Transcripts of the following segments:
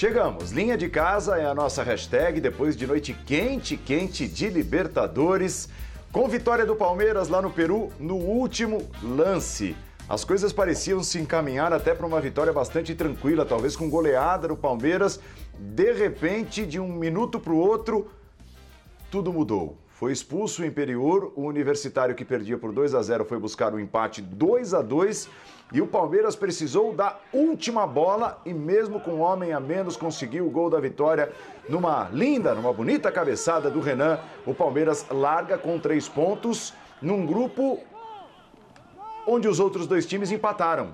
Chegamos, linha de casa é a nossa hashtag depois de noite quente, quente de Libertadores, com vitória do Palmeiras lá no Peru no último lance. As coisas pareciam se encaminhar até para uma vitória bastante tranquila, talvez com goleada do Palmeiras. De repente, de um minuto para o outro, tudo mudou. Foi expulso o Imperior, o Universitário que perdia por 2 a 0 foi buscar o um empate 2 a 2 e o Palmeiras precisou da última bola e mesmo com um homem a menos conseguiu o gol da vitória numa linda, numa bonita cabeçada do Renan. O Palmeiras larga com três pontos num grupo onde os outros dois times empataram.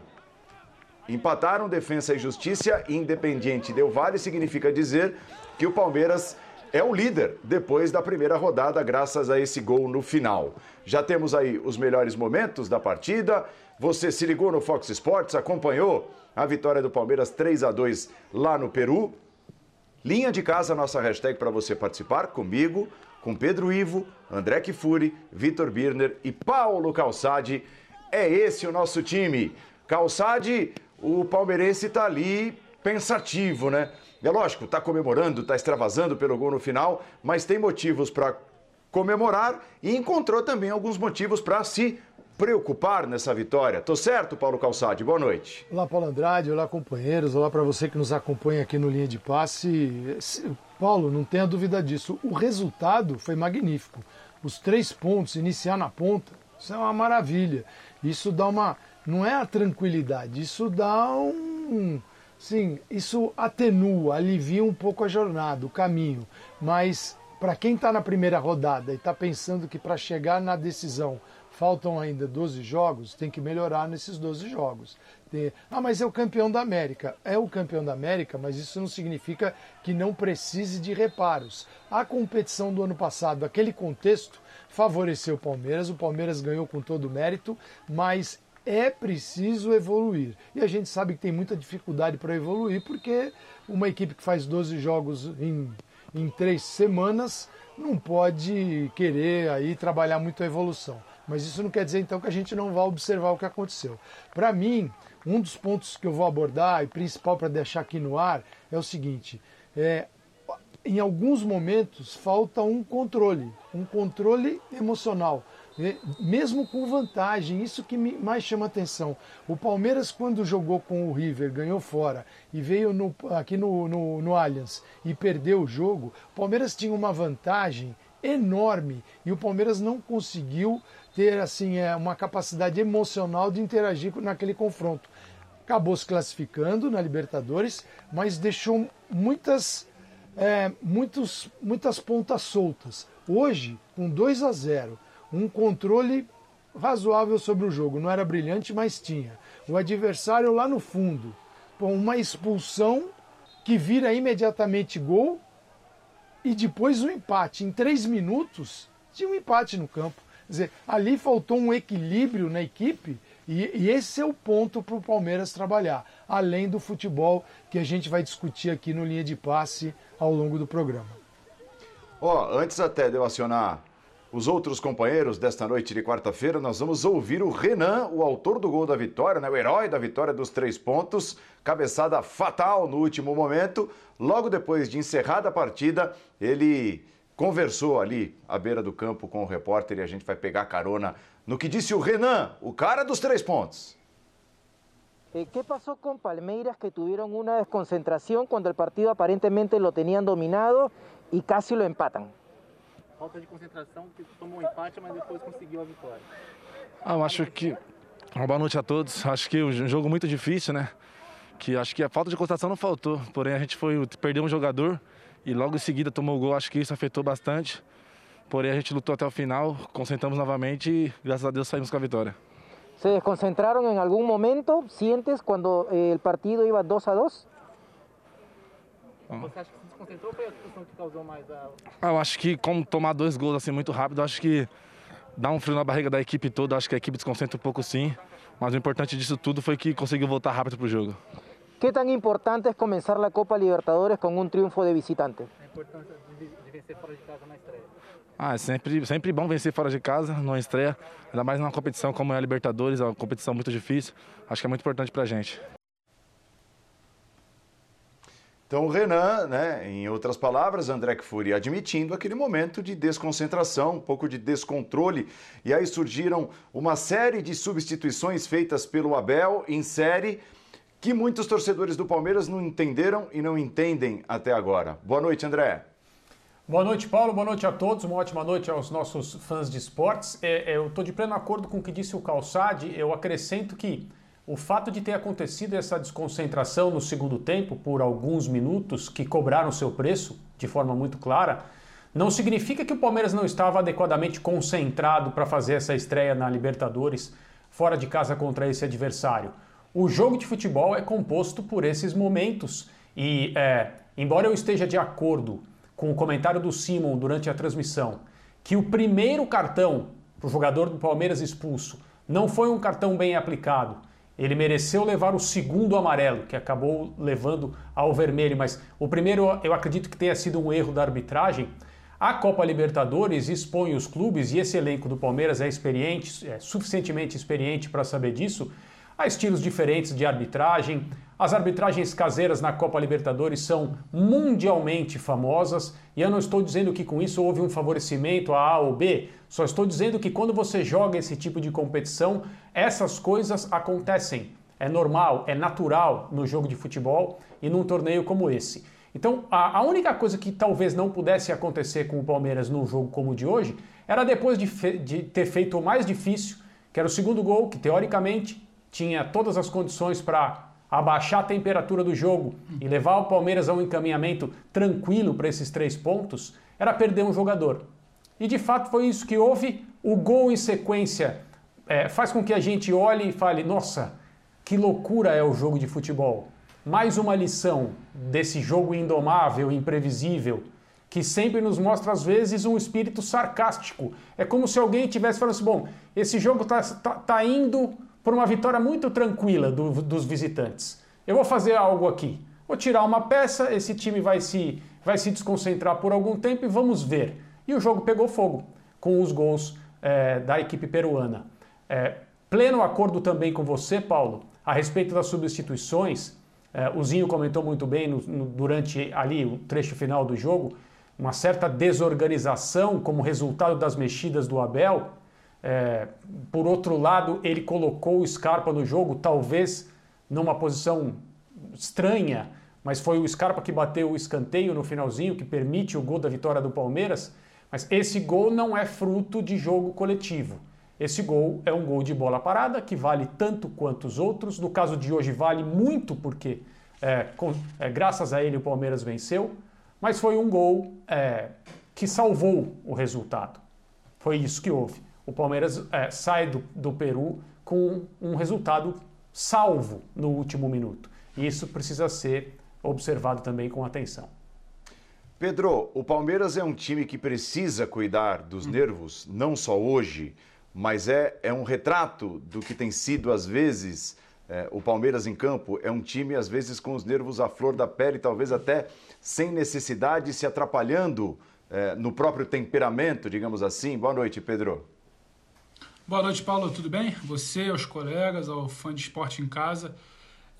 Empataram Defensa e Justiça e Independiente Del Vale significa dizer que o Palmeiras é o líder depois da primeira rodada, graças a esse gol no final. Já temos aí os melhores momentos da partida. Você se ligou no Fox Sports, acompanhou a vitória do Palmeiras 3 a 2 lá no Peru. Linha de casa, nossa hashtag para você participar comigo, com Pedro Ivo, André Kifuri, Vitor Birner e Paulo Calçade. É esse o nosso time. Calçade, o palmeirense está ali pensativo, né? É lógico, está comemorando, está extravasando pelo gol no final, mas tem motivos para comemorar e encontrou também alguns motivos para se preocupar nessa vitória. Tô certo, Paulo Calçade? Boa noite. Olá, Paulo Andrade. Olá, companheiros. Olá para você que nos acompanha aqui no Linha de Passe. Paulo, não tenha dúvida disso. O resultado foi magnífico. Os três pontos, iniciar na ponta, isso é uma maravilha. Isso dá uma. Não é a tranquilidade, isso dá um Sim, isso atenua, alivia um pouco a jornada, o caminho. Mas para quem está na primeira rodada e está pensando que para chegar na decisão faltam ainda 12 jogos, tem que melhorar nesses 12 jogos. Tem... Ah, mas é o campeão da América. É o campeão da América, mas isso não significa que não precise de reparos. A competição do ano passado, aquele contexto, favoreceu o Palmeiras. O Palmeiras ganhou com todo o mérito, mas é preciso evoluir. E a gente sabe que tem muita dificuldade para evoluir, porque uma equipe que faz 12 jogos em, em três semanas não pode querer aí trabalhar muito a evolução. Mas isso não quer dizer então que a gente não vá observar o que aconteceu. Para mim, um dos pontos que eu vou abordar e principal para deixar aqui no ar é o seguinte: é, em alguns momentos falta um controle, um controle emocional mesmo com vantagem, isso que me mais chama atenção. O Palmeiras, quando jogou com o River, ganhou fora e veio no, aqui no, no, no Allianz e perdeu o jogo, o Palmeiras tinha uma vantagem enorme e o Palmeiras não conseguiu ter assim é, uma capacidade emocional de interagir naquele confronto. Acabou se classificando na Libertadores, mas deixou muitas, é, muitos, muitas pontas soltas. Hoje, com 2 a 0 um controle razoável sobre o jogo. Não era brilhante, mas tinha. O adversário lá no fundo, com uma expulsão que vira imediatamente gol e depois um empate. Em três minutos, tinha um empate no campo. Quer dizer, ali faltou um equilíbrio na equipe e, e esse é o ponto para o Palmeiras trabalhar, além do futebol que a gente vai discutir aqui no Linha de Passe ao longo do programa. Ó, oh, antes até de eu acionar os outros companheiros desta noite de quarta-feira, nós vamos ouvir o Renan, o autor do gol da vitória, né? o herói da vitória dos três pontos, cabeçada fatal no último momento. Logo depois de encerrada a partida, ele conversou ali à beira do campo com o repórter e a gente vai pegar carona no que disse o Renan, o cara dos três pontos. O que passou com Palmeiras que tiveram uma desconcentração quando o partido aparentemente lo tenían dominado e casi lo empatan? falta de concentração, que tomou um empate, mas depois conseguiu a vitória? Ah, eu acho que. Uma boa noite a todos. Acho que um jogo muito difícil, né? Que acho que a falta de concentração não faltou. Porém, a gente foi perdeu um jogador e logo em seguida tomou o gol. Acho que isso afetou bastante. Porém, a gente lutou até o final, concentramos novamente e graças a Deus saímos com a vitória. ¿Se desconcentraram em algum momento? ¿Sientes quando eh, o partido iba 2 a 2? Você acha que se desconcentrou ou foi a expulsão que causou mais a... Ah, eu acho que como tomar dois gols assim muito rápido, acho que dá um frio na barriga da equipe toda, acho que a equipe desconcentra um pouco sim, mas o importante disso tudo foi que conseguiu voltar rápido para o jogo. Que tão importante é começar a Copa Libertadores com um triunfo de visitante? A importância de, de vencer fora de casa na estreia. Ah, é sempre, sempre bom vencer fora de casa, numa estreia, ainda mais numa competição como é a Libertadores, é uma competição muito difícil. Acho que é muito importante para a gente. Então o Renan, né, em outras palavras, André Kfouri admitindo aquele momento de desconcentração, um pouco de descontrole, e aí surgiram uma série de substituições feitas pelo Abel em série que muitos torcedores do Palmeiras não entenderam e não entendem até agora. Boa noite, André. Boa noite, Paulo. Boa noite a todos. Uma ótima noite aos nossos fãs de esportes. É, é eu estou de pleno acordo com o que disse o Calçade. Eu acrescento que o fato de ter acontecido essa desconcentração no segundo tempo por alguns minutos que cobraram seu preço de forma muito clara, não significa que o Palmeiras não estava adequadamente concentrado para fazer essa estreia na Libertadores fora de casa contra esse adversário. O jogo de futebol é composto por esses momentos e, é, embora eu esteja de acordo com o comentário do Simon durante a transmissão, que o primeiro cartão para o jogador do Palmeiras expulso não foi um cartão bem aplicado ele mereceu levar o segundo amarelo, que acabou levando ao vermelho, mas o primeiro eu acredito que tenha sido um erro da arbitragem. A Copa Libertadores expõe os clubes, e esse elenco do Palmeiras é experiente, é suficientemente experiente para saber disso, a estilos diferentes de arbitragem. As arbitragens caseiras na Copa Libertadores são mundialmente famosas, e eu não estou dizendo que com isso houve um favorecimento a A ou B, só estou dizendo que quando você joga esse tipo de competição, essas coisas acontecem. É normal, é natural no jogo de futebol e num torneio como esse. Então, a, única coisa que talvez não pudesse acontecer com o Palmeiras num jogo como o de hoje era depois de, de ter feito o mais difícil, que era o segundo gol, que teoricamente tinha todas as condições para abaixar a temperatura do jogo e levar o Palmeiras a um encaminhamento tranquilo para esses três pontos, era perder um jogador. E de fato foi isso que houve. O gol em sequência é, faz com que a gente olhe e fale: nossa, que loucura é o jogo de futebol. Mais uma lição desse jogo indomável, imprevisível, que sempre nos mostra, às vezes, um espírito sarcástico. É como se alguém tivesse falando assim: bom, esse jogo está tá, tá indo por uma vitória muito tranquila do, dos visitantes. Eu vou fazer algo aqui. Vou tirar uma peça, esse time vai se, vai se desconcentrar por algum tempo e vamos ver. E o jogo pegou fogo com os gols é, da equipe peruana. É, pleno acordo também com você, Paulo, a respeito das substituições. É, o Zinho comentou muito bem no, no, durante ali o trecho final do jogo, uma certa desorganização como resultado das mexidas do Abel. É, por outro lado, ele colocou o Scarpa no jogo, talvez numa posição estranha, mas foi o Scarpa que bateu o escanteio no finalzinho, que permite o gol da vitória do Palmeiras. Mas esse gol não é fruto de jogo coletivo. Esse gol é um gol de bola parada que vale tanto quanto os outros. No caso de hoje, vale muito porque, é, com, é, graças a ele, o Palmeiras venceu. Mas foi um gol é, que salvou o resultado. Foi isso que houve. O Palmeiras é, sai do, do Peru com um resultado salvo no último minuto. E isso precisa ser observado também com atenção. Pedro, o Palmeiras é um time que precisa cuidar dos hum. nervos, não só hoje, mas é, é um retrato do que tem sido, às vezes, é, o Palmeiras em campo. É um time, às vezes, com os nervos à flor da pele, talvez até sem necessidade, se atrapalhando é, no próprio temperamento, digamos assim. Boa noite, Pedro. Boa noite, Paulo. Tudo bem? Você, aos colegas, ao fã de esporte em casa.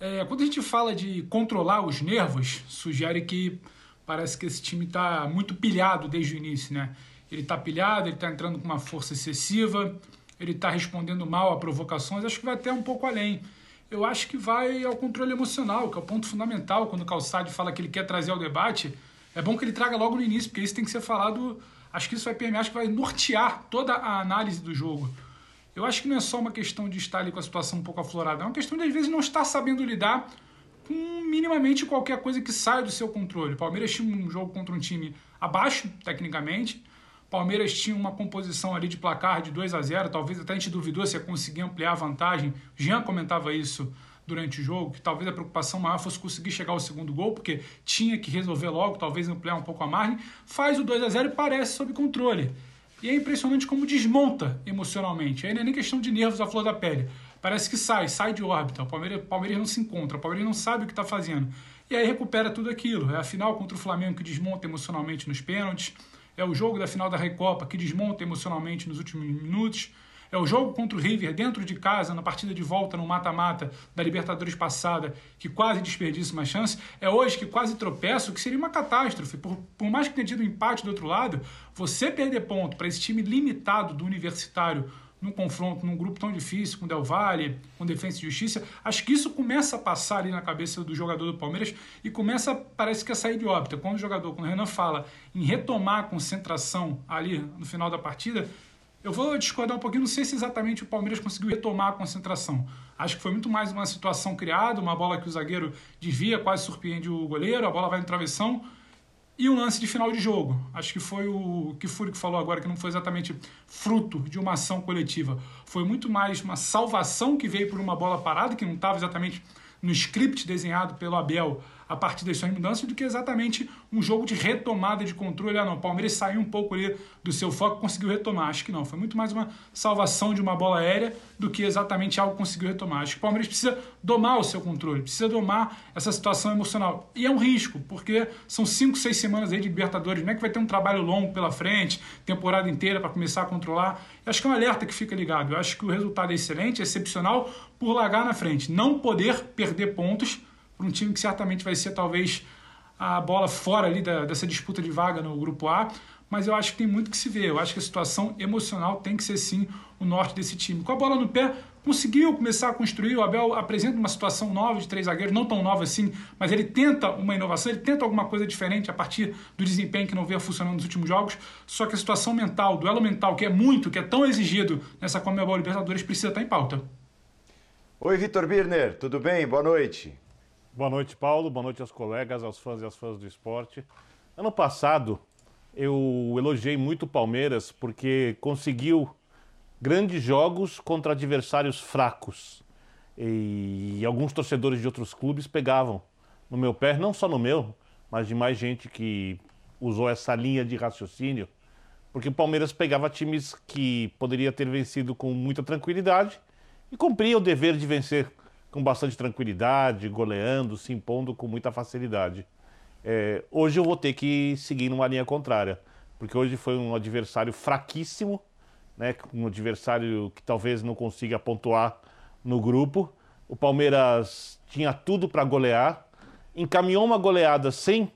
É, quando a gente fala de controlar os nervos, sugere que parece que esse time está muito pilhado desde o início, né? Ele está pilhado, ele está entrando com uma força excessiva, ele está respondendo mal a provocações, acho que vai até um pouco além. Eu acho que vai ao controle emocional, que é o ponto fundamental. Quando o Calçade fala que ele quer trazer ao debate, é bom que ele traga logo no início, porque isso tem que ser falado. Acho que isso vai permear, acho que vai nortear toda a análise do jogo. Eu acho que não é só uma questão de estar ali com a situação um pouco aflorada, é uma questão de, às vezes, não estar sabendo lidar com minimamente qualquer coisa que saia do seu controle. Palmeiras tinha um jogo contra um time abaixo, tecnicamente. Palmeiras tinha uma composição ali de placar de 2 a 0 talvez até a gente duvidou se ia conseguir ampliar a vantagem. Jean comentava isso durante o jogo, que talvez a preocupação maior fosse conseguir chegar ao segundo gol, porque tinha que resolver logo, talvez ampliar um pouco a margem. Faz o 2 a 0 e parece sob controle. E é impressionante como desmonta emocionalmente. Aí não é nem questão de nervos à flor da pele parece que sai, sai de órbita. O Palmeiras, Palmeiras não se encontra, o Palmeiras não sabe o que está fazendo. E aí recupera tudo aquilo. É a final contra o Flamengo que desmonta emocionalmente nos pênaltis. É o jogo da final da Recopa que desmonta emocionalmente nos últimos minutos. É o jogo contra o River dentro de casa, na partida de volta no mata-mata da Libertadores passada, que quase desperdiça uma chance. É hoje que quase tropeça, o que seria uma catástrofe. Por, por mais que tenha tido um empate do outro lado, você perder ponto para esse time limitado do Universitário num confronto, num grupo tão difícil, com Del Valle, com Defesa e Justiça, acho que isso começa a passar ali na cabeça do jogador do Palmeiras e começa, parece que a sair de óbito. Quando o jogador, quando o Renan fala em retomar a concentração ali no final da partida, eu vou discordar um pouquinho, não sei se exatamente o Palmeiras conseguiu retomar a concentração. Acho que foi muito mais uma situação criada, uma bola que o zagueiro desvia, quase surpreende o goleiro, a bola vai no travessão, e o lance de final de jogo. Acho que foi o que Fúrio que falou agora, que não foi exatamente fruto de uma ação coletiva. Foi muito mais uma salvação que veio por uma bola parada, que não estava exatamente no script desenhado pelo Abel a partir das suas mudanças do que exatamente um jogo de retomada de controle. Ah, não, o Palmeiras saiu um pouco ali do seu foco conseguiu retomar. Acho que não, foi muito mais uma salvação de uma bola aérea do que exatamente algo conseguiu retomar. Acho que o Palmeiras precisa domar o seu controle, precisa domar essa situação emocional. E é um risco, porque são cinco, seis semanas aí de Libertadores, não é que vai ter um trabalho longo pela frente, temporada inteira para começar a controlar. Eu acho que é um alerta que fica ligado. Eu acho que o resultado é excelente, é excepcional por largar na frente. Não poder perder pontos para um time que certamente vai ser talvez a bola fora ali da, dessa disputa de vaga no grupo A, mas eu acho que tem muito que se ver. Eu acho que a situação emocional tem que ser sim o norte desse time. Com a bola no pé, conseguiu começar a construir. O Abel apresenta uma situação nova de três zagueiros, não tão nova assim, mas ele tenta uma inovação, ele tenta alguma coisa diferente a partir do desempenho que não veio funcionando nos últimos jogos. Só que a situação mental, o duelo mental, que é muito, que é tão exigido nessa Comebol Libertadores, precisa estar em pauta. Oi, Vitor Birner, tudo bem? Boa noite. Boa noite, Paulo. Boa noite aos colegas, aos fãs e às fãs do esporte. Ano passado, eu elogiei muito o Palmeiras porque conseguiu grandes jogos contra adversários fracos. E alguns torcedores de outros clubes pegavam no meu pé, não só no meu, mas de mais gente que usou essa linha de raciocínio, porque o Palmeiras pegava times que poderia ter vencido com muita tranquilidade e cumpria o dever de vencer com bastante tranquilidade, goleando, se impondo com muita facilidade. É, hoje eu vou ter que seguir numa linha contrária, porque hoje foi um adversário fraquíssimo, né, um adversário que talvez não consiga pontuar no grupo. O Palmeiras tinha tudo para golear, encaminhou uma goleada sem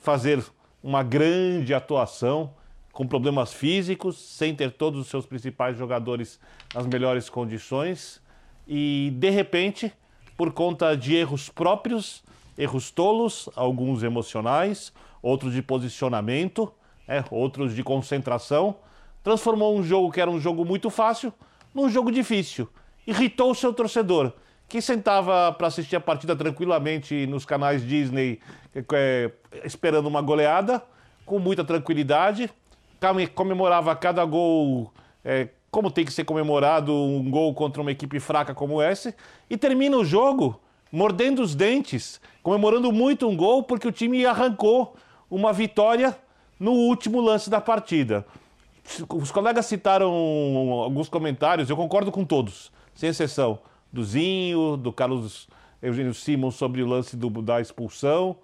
fazer uma grande atuação, com problemas físicos, sem ter todos os seus principais jogadores nas melhores condições e de repente, por conta de erros próprios, erros tolos, alguns emocionais, outros de posicionamento, é, outros de concentração, transformou um jogo que era um jogo muito fácil num jogo difícil. Irritou o seu torcedor, que sentava para assistir a partida tranquilamente nos canais Disney, é, esperando uma goleada, com muita tranquilidade, comemorava cada gol é, como tem que ser comemorado um gol contra uma equipe fraca como essa, e termina o jogo mordendo os dentes, comemorando muito um gol porque o time arrancou uma vitória no último lance da partida. Os colegas citaram alguns comentários, eu concordo com todos, sem exceção. Do Zinho, do Carlos Eugênio Simon sobre o lance do, da expulsão.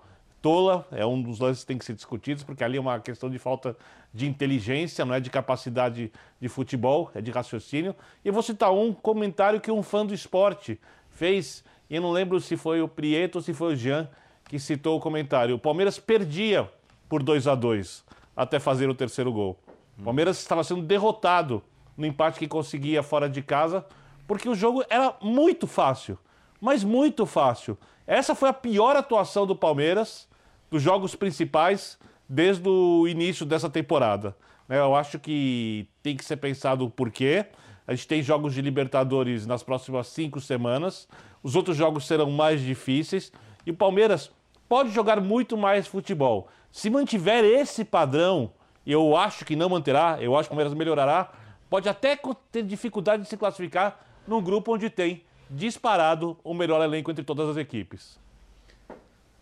Tola é um dos lances que tem que ser discutidos, porque ali é uma questão de falta de inteligência, não é de capacidade de futebol, é de raciocínio. E eu vou citar um comentário que um fã do esporte fez, e eu não lembro se foi o Prieto ou se foi o Jean que citou o comentário. O Palmeiras perdia por 2 a 2 até fazer o terceiro gol. O Palmeiras estava sendo derrotado no empate que conseguia fora de casa, porque o jogo era muito fácil, mas muito fácil. Essa foi a pior atuação do Palmeiras dos jogos principais desde o início dessa temporada. Né? Eu acho que tem que ser pensado o porquê. A gente tem jogos de Libertadores nas próximas cinco semanas. Os outros jogos serão mais difíceis. E o Palmeiras pode jogar muito mais futebol. Se mantiver esse padrão, eu acho que não manterá, eu acho que o Palmeiras melhorará, pode até ter dificuldade de se classificar num grupo onde tem disparado o melhor elenco entre todas as equipes.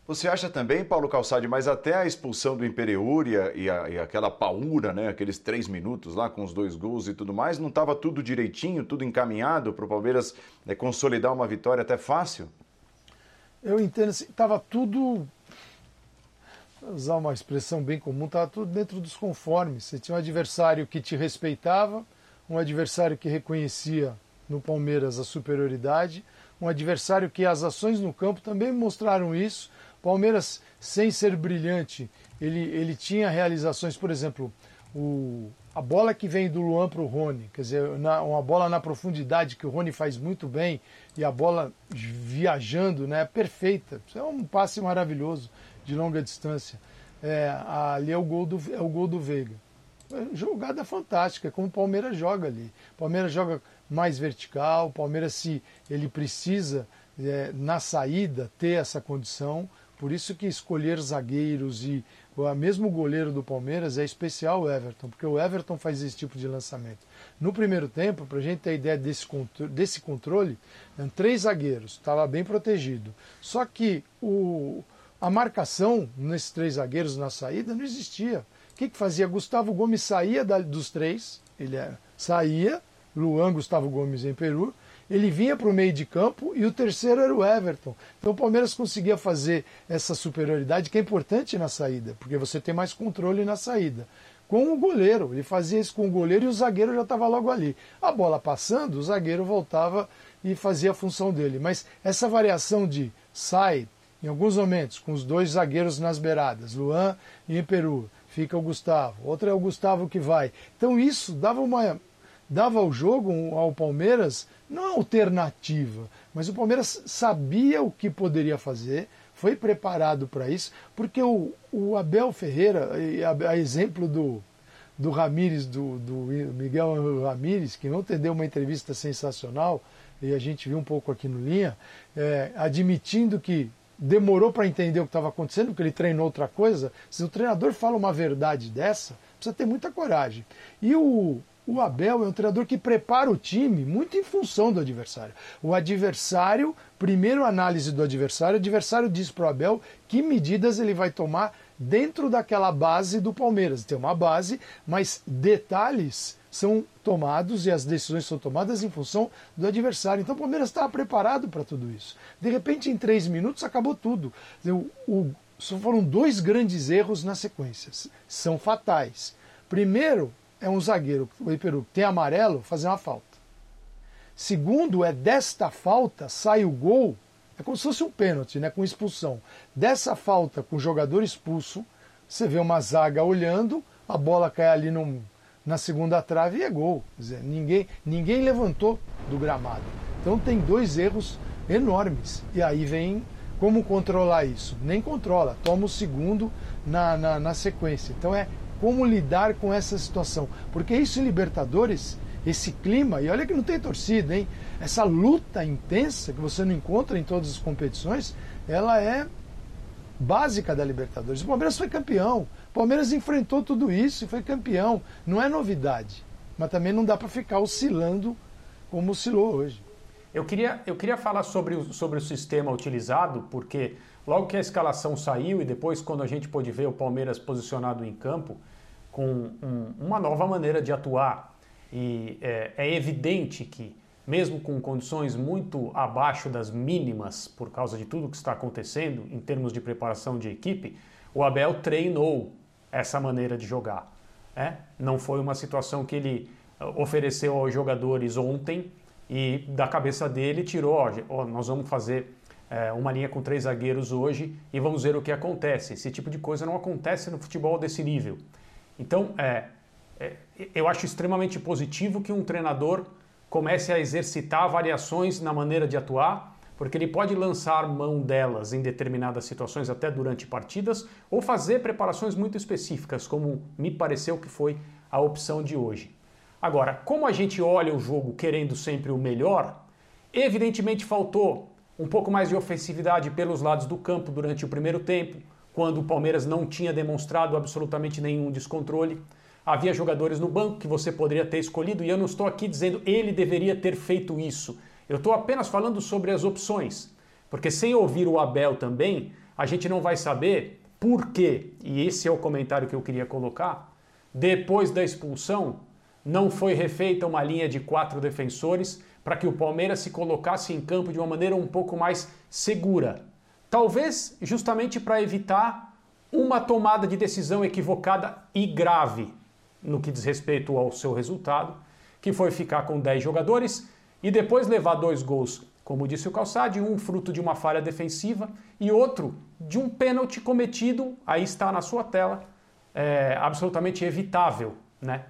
Você acha também, Paulo Calçade, mas até a expulsão do Imperiur e, e, e, aquela paura, né, aqueles três minutos lá com os dois gols e tudo mais, não estava tudo direitinho, tudo encaminhado para o Palmeiras né, consolidar uma vitória até fácil? Eu entendo, estava assim, tudo, usar uma expressão bem comum, estava tudo dentro dos conformes. Você tinha um adversário que te respeitava, um adversário que reconhecia no Palmeiras a superioridade, um adversário que as ações no campo também mostraram isso. Palmeiras, sem ser brilhante, ele, ele tinha realizações, por exemplo, o, a bola que vem do Luan para o Rony, quer dizer, na, uma bola na profundidade que o Rony faz muito bem e a bola viajando, né, perfeita. Isso é um passe maravilhoso de longa distância. É, ali é o gol do, é o gol do Veiga. É jogada fantástica, como o Palmeiras joga ali. O Palmeiras joga mais vertical, o Palmeiras se ele precisa é, na saída ter essa condição. Por isso que escolher zagueiros e o mesmo goleiro do Palmeiras é especial o Everton, porque o Everton faz esse tipo de lançamento. No primeiro tempo, para a gente ter ideia desse, desse controle, três zagueiros, estava bem protegido. Só que o, a marcação nesses três zagueiros na saída não existia. O que, que fazia? Gustavo Gomes saía da, dos três, ele era, saía, Luan, Gustavo Gomes em Peru, ele vinha para o meio de campo e o terceiro era o Everton. Então o Palmeiras conseguia fazer essa superioridade que é importante na saída, porque você tem mais controle na saída. Com o goleiro, ele fazia isso com o goleiro e o zagueiro já estava logo ali. A bola passando, o zagueiro voltava e fazia a função dele. Mas essa variação de sai, em alguns momentos, com os dois zagueiros nas beiradas, Luan e Peru, fica o Gustavo, outro é o Gustavo que vai. Então isso dava uma dava ao jogo ao Palmeiras não alternativa, mas o Palmeiras sabia o que poderia fazer, foi preparado para isso, porque o, o Abel Ferreira, a, a, exemplo do, do Ramires, do, do Miguel Ramires, que não deu uma entrevista sensacional, e a gente viu um pouco aqui no Linha, é, admitindo que demorou para entender o que estava acontecendo, porque ele treinou outra coisa. Se o treinador fala uma verdade dessa, precisa ter muita coragem. E o, o Abel é um treinador que prepara o time muito em função do adversário. O adversário, primeiro análise do adversário, o adversário diz para o Abel que medidas ele vai tomar dentro daquela base do Palmeiras. Tem uma base, mas detalhes são tomados e as decisões são tomadas em função do adversário. Então o Palmeiras estava preparado para tudo isso. De repente, em três minutos, acabou tudo. O, o, foram dois grandes erros na sequência. São fatais. Primeiro, é um zagueiro, o Iperu, tem amarelo, fazer uma falta. Segundo, é desta falta sai o gol, é como se fosse um pênalti, né, com expulsão. Dessa falta com o jogador expulso, você vê uma zaga olhando, a bola cai ali num, na segunda trave e é gol. Quer dizer, ninguém, ninguém levantou do gramado. Então tem dois erros enormes. E aí vem como controlar isso? Nem controla, toma o segundo na, na, na sequência. Então é como lidar com essa situação. Porque isso em Libertadores, esse clima, e olha que não tem torcida, hein? Essa luta intensa que você não encontra em todas as competições, ela é básica da Libertadores. O Palmeiras foi campeão. O Palmeiras enfrentou tudo isso e foi campeão. Não é novidade. Mas também não dá para ficar oscilando como oscilou hoje. Eu queria, eu queria falar sobre o, sobre o sistema utilizado, porque logo que a escalação saiu e depois, quando a gente pôde ver o Palmeiras posicionado em campo, com um, uma nova maneira de atuar, e é, é evidente que, mesmo com condições muito abaixo das mínimas por causa de tudo que está acontecendo em termos de preparação de equipe, o Abel treinou essa maneira de jogar. É? Não foi uma situação que ele ofereceu aos jogadores ontem e da cabeça dele tirou, ó, nós vamos fazer é, uma linha com três zagueiros hoje e vamos ver o que acontece. Esse tipo de coisa não acontece no futebol desse nível. Então, é, é, eu acho extremamente positivo que um treinador comece a exercitar variações na maneira de atuar, porque ele pode lançar mão delas em determinadas situações, até durante partidas, ou fazer preparações muito específicas, como me pareceu que foi a opção de hoje. Agora, como a gente olha o jogo querendo sempre o melhor, evidentemente faltou um pouco mais de ofensividade pelos lados do campo durante o primeiro tempo, quando o Palmeiras não tinha demonstrado absolutamente nenhum descontrole. Havia jogadores no banco que você poderia ter escolhido, e eu não estou aqui dizendo ele deveria ter feito isso. Eu estou apenas falando sobre as opções. Porque sem ouvir o Abel também, a gente não vai saber por quê, e esse é o comentário que eu queria colocar, depois da expulsão, não foi refeita uma linha de quatro defensores para que o Palmeiras se colocasse em campo de uma maneira um pouco mais segura. Talvez justamente para evitar uma tomada de decisão equivocada e grave no que diz respeito ao seu resultado, que foi ficar com 10 jogadores e depois levar dois gols, como disse o Calçade, um fruto de uma falha defensiva e outro de um pênalti cometido, aí está na sua tela, é, absolutamente evitável. Né?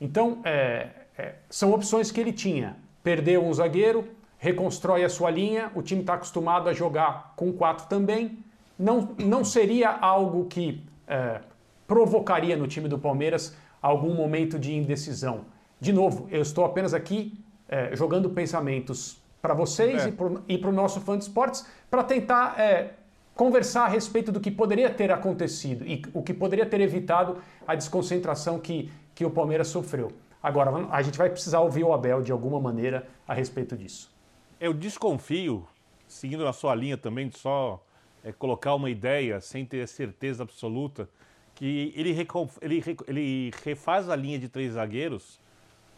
Então, é, é, são opções que ele tinha. Perdeu um zagueiro, reconstrói a sua linha, o time está acostumado a jogar com quatro também. Não, não seria algo que é, provocaria no time do Palmeiras algum momento de indecisão. De novo, eu estou apenas aqui é, jogando pensamentos para vocês é. e para o nosso fã de esportes para tentar é, conversar a respeito do que poderia ter acontecido e o que poderia ter evitado a desconcentração que, que o Palmeiras sofreu. Agora, a gente vai precisar ouvir o Abel de alguma maneira a respeito disso. Eu desconfio, seguindo na sua linha também, de só é, colocar uma ideia sem ter certeza absoluta, que ele, ele, ele refaz a linha de três zagueiros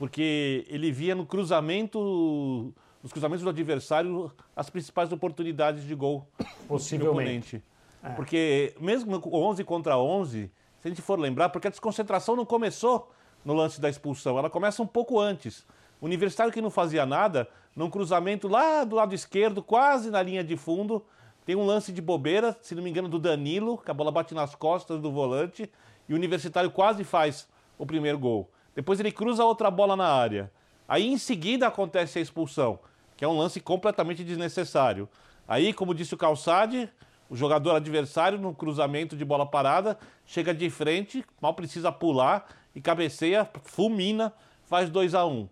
porque ele via no cruzamento, nos cruzamentos do adversário, as principais oportunidades de gol Possivelmente. É. Porque mesmo 11 contra 11, se a gente for lembrar, porque a desconcentração não começou no lance da expulsão, ela começa um pouco antes. O universitário que não fazia nada, num cruzamento lá do lado esquerdo, quase na linha de fundo, tem um lance de bobeira, se não me engano, do Danilo, que a bola bate nas costas do volante, e o universitário quase faz o primeiro gol. Depois ele cruza outra bola na área. Aí em seguida acontece a expulsão, que é um lance completamente desnecessário. Aí, como disse o Calçade, o jogador adversário no cruzamento de bola parada chega de frente, mal precisa pular e cabeceia, fulmina, faz 2 a 1 um.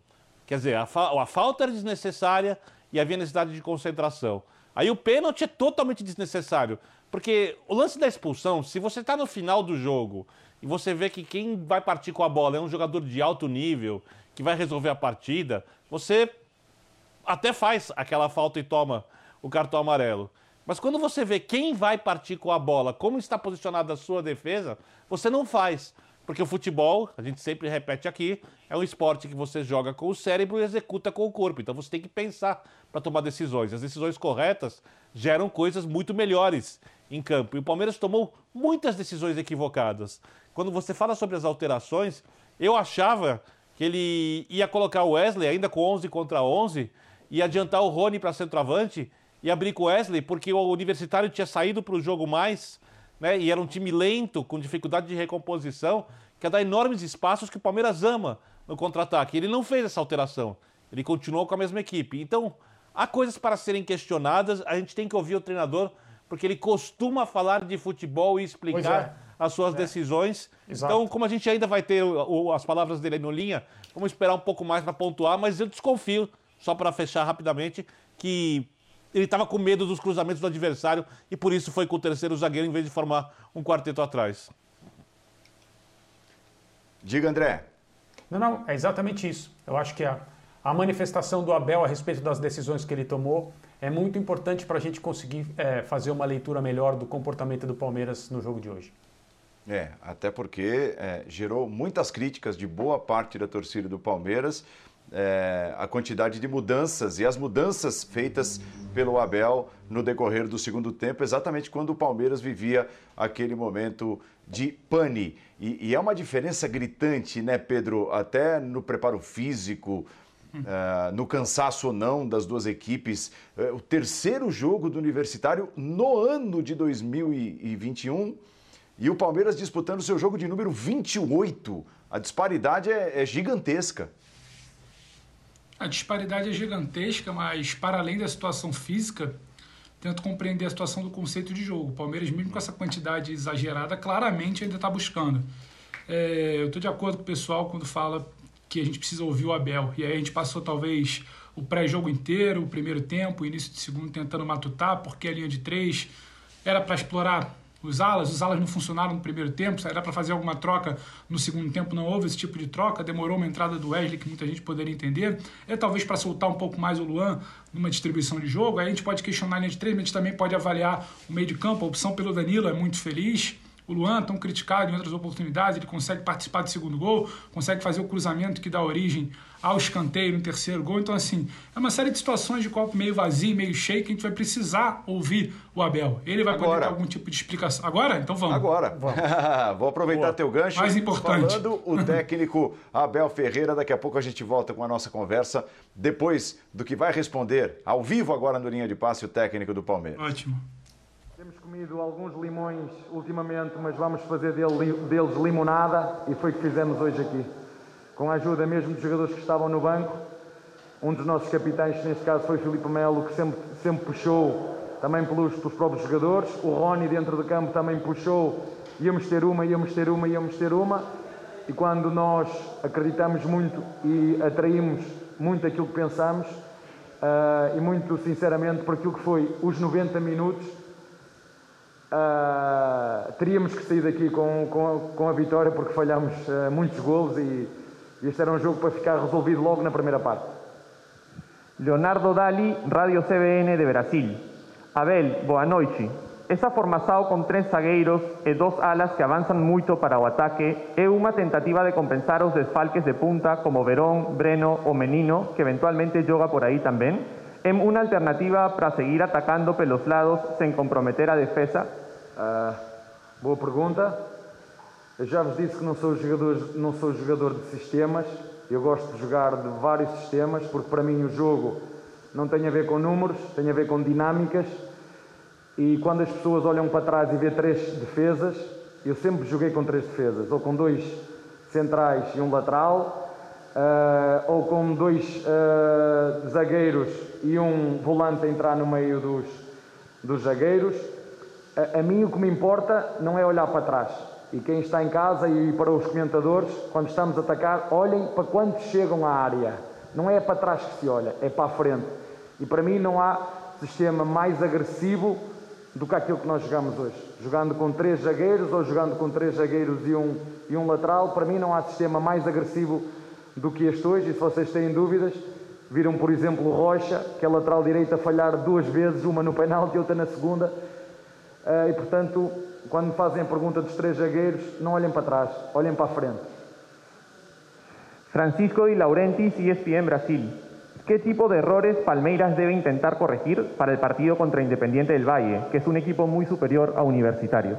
Quer dizer, a, fa a falta era desnecessária e havia necessidade de concentração. Aí o pênalti é totalmente desnecessário, porque o lance da expulsão, se você está no final do jogo e você vê que quem vai partir com a bola é um jogador de alto nível, que vai resolver a partida, você até faz aquela falta e toma o cartão amarelo. Mas quando você vê quem vai partir com a bola, como está posicionada a sua defesa, você não faz. Porque o futebol, a gente sempre repete aqui, é um esporte que você joga com o cérebro e executa com o corpo. Então você tem que pensar para tomar decisões. As decisões corretas geram coisas muito melhores em campo. E o Palmeiras tomou muitas decisões equivocadas. Quando você fala sobre as alterações, eu achava que ele ia colocar o Wesley ainda com 11 contra 11 e adiantar o Rony para centroavante e abrir com o Wesley, porque o Universitário tinha saído para o jogo mais, né? E era um time lento, com dificuldade de recomposição, que ia dar enormes espaços que o Palmeiras ama no contra-ataque. Ele não fez essa alteração. Ele continuou com a mesma equipe. Então, há coisas para serem questionadas, a gente tem que ouvir o treinador, porque ele costuma falar de futebol e explicar as suas é. decisões. Exato. Então, como a gente ainda vai ter as palavras dele no linha, vamos esperar um pouco mais para pontuar, mas eu desconfio, só para fechar rapidamente, que ele estava com medo dos cruzamentos do adversário e por isso foi com o terceiro zagueiro em vez de formar um quarteto atrás. Diga, André. Não, não, é exatamente isso. Eu acho que a, a manifestação do Abel a respeito das decisões que ele tomou é muito importante para a gente conseguir é, fazer uma leitura melhor do comportamento do Palmeiras no jogo de hoje. É, até porque é, gerou muitas críticas de boa parte da torcida do Palmeiras é, a quantidade de mudanças e as mudanças feitas pelo Abel no decorrer do segundo tempo, exatamente quando o Palmeiras vivia aquele momento de pane. E, e é uma diferença gritante, né, Pedro? Até no preparo físico, Uh, no cansaço ou não das duas equipes. Uh, o terceiro jogo do Universitário no ano de 2021 e o Palmeiras disputando seu jogo de número 28. A disparidade é, é gigantesca. A disparidade é gigantesca, mas para além da situação física, tento compreender a situação do conceito de jogo. O Palmeiras, mesmo com essa quantidade exagerada, claramente ainda está buscando. É, eu estou de acordo com o pessoal quando fala que a gente precisa ouvir o Abel. E aí a gente passou talvez o pré-jogo inteiro, o primeiro tempo, o início de segundo tentando matutar, porque a linha de três era para explorar os alas, os alas não funcionaram no primeiro tempo, era para fazer alguma troca no segundo tempo, não houve esse tipo de troca, demorou uma entrada do Wesley que muita gente poderia entender, é talvez para soltar um pouco mais o Luan numa distribuição de jogo, aí a gente pode questionar a linha de três, mas a gente também pode avaliar o meio de campo, a opção pelo Danilo é muito feliz, o Luan, tão criticado em outras oportunidades, ele consegue participar do segundo gol, consegue fazer o cruzamento que dá origem ao escanteio no terceiro gol. Então, assim, é uma série de situações de copo meio vazio, meio cheio, que a gente vai precisar ouvir o Abel. Ele vai Agora. poder dar algum tipo de explicação. Agora? Então vamos. Agora. Vamos. Vou aproveitar Boa. teu gancho. Mais importante. Falando o técnico Abel Ferreira, daqui a pouco a gente volta com a nossa conversa, depois do que vai responder ao vivo agora no Linha de Passe o técnico do Palmeiras. Ótimo. Comido alguns limões ultimamente, mas vamos fazer deles limonada e foi o que fizemos hoje aqui. Com a ajuda mesmo dos jogadores que estavam no banco, um dos nossos capitães, neste caso foi Filipe Melo, que sempre, sempre puxou também pelos, pelos próprios jogadores. O Rony dentro do campo também puxou, íamos ter uma, íamos ter uma, íamos ter uma. E quando nós acreditamos muito e atraímos muito aquilo que pensamos, uh, e muito sinceramente por aquilo que foi os 90 minutos, Uh, teríamos que sair daqui com, com, com a vitória porque falhámos uh, muitos gols e, e este era um jogo para ficar resolvido logo na primeira parte. Leonardo Dali, Radio CBN de Brasil. Abel, boa noite. Essa formação com três zagueiros e dos alas que avançam muito para o ataque é uma tentativa de compensar os desfalques de punta como Verón, Breno ou Menino, que eventualmente joga por aí também? É uma alternativa para seguir atacando pelos lados sem comprometer a defesa? Uh, boa pergunta. Eu já vos disse que não sou, jogador, não sou jogador de sistemas. Eu gosto de jogar de vários sistemas, porque para mim o jogo não tem a ver com números, tem a ver com dinâmicas. E quando as pessoas olham para trás e vê três defesas, eu sempre joguei com três defesas, ou com dois centrais e um lateral, uh, ou com dois uh, zagueiros e um volante a entrar no meio dos, dos zagueiros. A, a mim o que me importa não é olhar para trás. E quem está em casa e para os comentadores, quando estamos a atacar, olhem para quantos chegam à área. Não é para trás que se olha, é para a frente. E para mim não há sistema mais agressivo do que aquilo que nós jogamos hoje. Jogando com três zagueiros ou jogando com três zagueiros e um, e um lateral, para mim não há sistema mais agressivo do que este hoje. E se vocês têm dúvidas, viram por exemplo o Rocha, que é lateral direito, a falhar duas vezes, uma no penalti e outra na segunda. Uh, e portanto, quando me fazem a pergunta dos três zagueiros, não olhem para trás, olhem para a frente. Francisco Di Laurentiis, ESPN Brasil. ¿Qué tipo de errores Palmeiras debe intentar corregir para el partido contra Independiente del Valle, que es un equipo muy superior a Universitario?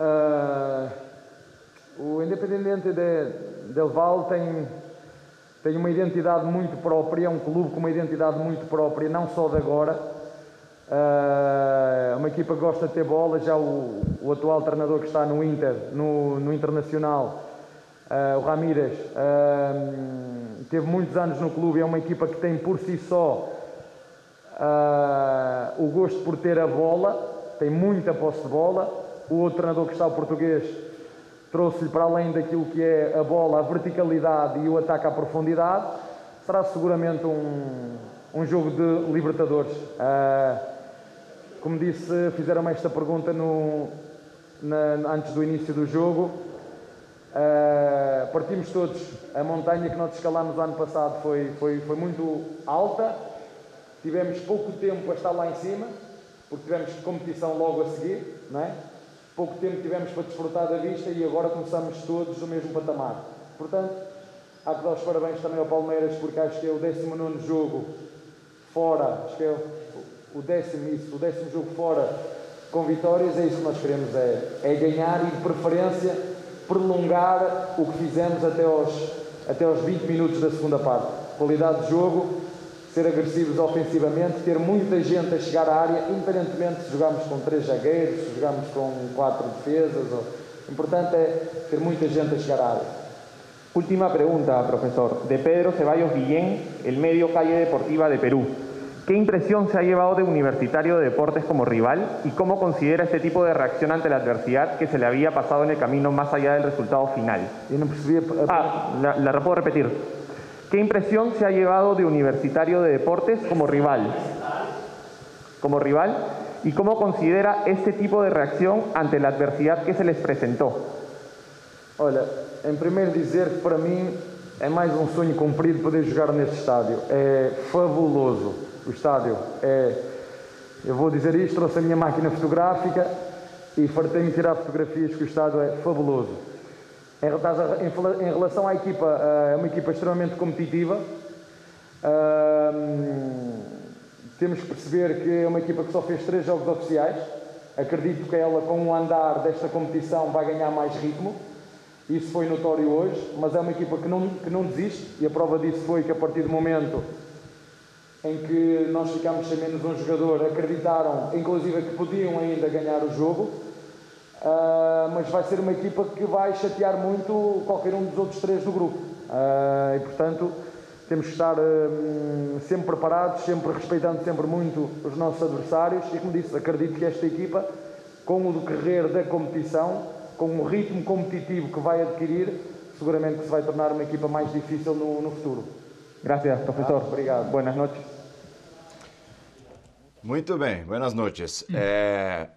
Uh, o Independiente de, del Valle tem, tem uma identidade muito própria, é um clube com uma identidade muito própria, não só de agora, Uh, uma equipa que gosta de ter bola, já o, o atual treinador que está no Inter, no, no Internacional, uh, o Ramírez, uh, teve muitos anos no clube, é uma equipa que tem por si só o gosto por ter a bola, tem muita posse de bola. O outro treinador que está, o português, trouxe-lhe para além daquilo que é a bola, a verticalidade e o ataque à profundidade. Será seguramente um, um jogo de Libertadores. Uh, como disse, fizeram-me esta pergunta no, na, antes do início do jogo. Uh, partimos todos. A montanha que nós escalámos ano passado foi, foi, foi muito alta. Tivemos pouco tempo a estar lá em cima, porque tivemos competição logo a seguir, não é? Pouco tempo tivemos para desfrutar da vista e agora começamos todos no mesmo patamar. Portanto, há que dar os parabéns também ao Palmeiras, porque acho que é o 19 jogo fora, acho que é o décimo, isso, o décimo jogo fora com vitórias, é isso que nós queremos, é, é ganhar e de preferência prolongar o que fizemos até aos, até aos 20 minutos da segunda parte. Qualidade de jogo, ser agressivos ofensivamente, ter muita gente a chegar à área, independentemente se jogarmos com três zagueiros, se jogarmos com quatro defesas. Ou... O importante é ter muita gente a chegar à área. Última pregunta, profesor. De Pedro Ceballos Guillén, el medio Calle Deportiva de Perú. ¿Qué impresión se ha llevado de Universitario de Deportes como rival y cómo considera este tipo de reacción ante la adversidad que se le había pasado en el camino más allá del resultado final? Ah, la, la puedo repetir. ¿Qué impresión se ha llevado de Universitario de Deportes como rival? Como rival y cómo considera este tipo de reacción ante la adversidad que se les presentó? Olha, em primeiro dizer que para mim é mais um sonho cumprido poder jogar neste estádio. É fabuloso o estádio. É, eu vou dizer isto, trouxe a minha máquina fotográfica, e fartei-me tirar fotografias que o estado é fabuloso. Em, relação à equipa, é uma equipa extremamente competitiva. temos que perceber que é uma equipa que só fez três jogos oficiais. Acredito que ela, com o andar desta competição, vai ganhar mais ritmo. Isso foi notório hoje, mas é uma equipa que não, que não desiste e a prova disso foi que a partir do momento em que nós ficámos sem menos um jogador, acreditaram, inclusive, que podiam ainda ganhar o jogo. Uh, mas vai ser uma equipa que vai chatear muito qualquer um dos outros três do grupo. Uh, e portanto temos que estar uh, sempre preparados, sempre respeitando sempre muito os nossos adversários. E como disse, acredito que esta equipa, com o decorrer da competição, com o ritmo competitivo que vai adquirir, seguramente que se vai tornar uma equipa mais difícil no, no futuro. Gracias, professor. Ah, obrigado. Buenas noches. Muito bem, buenas noches. Hum. É,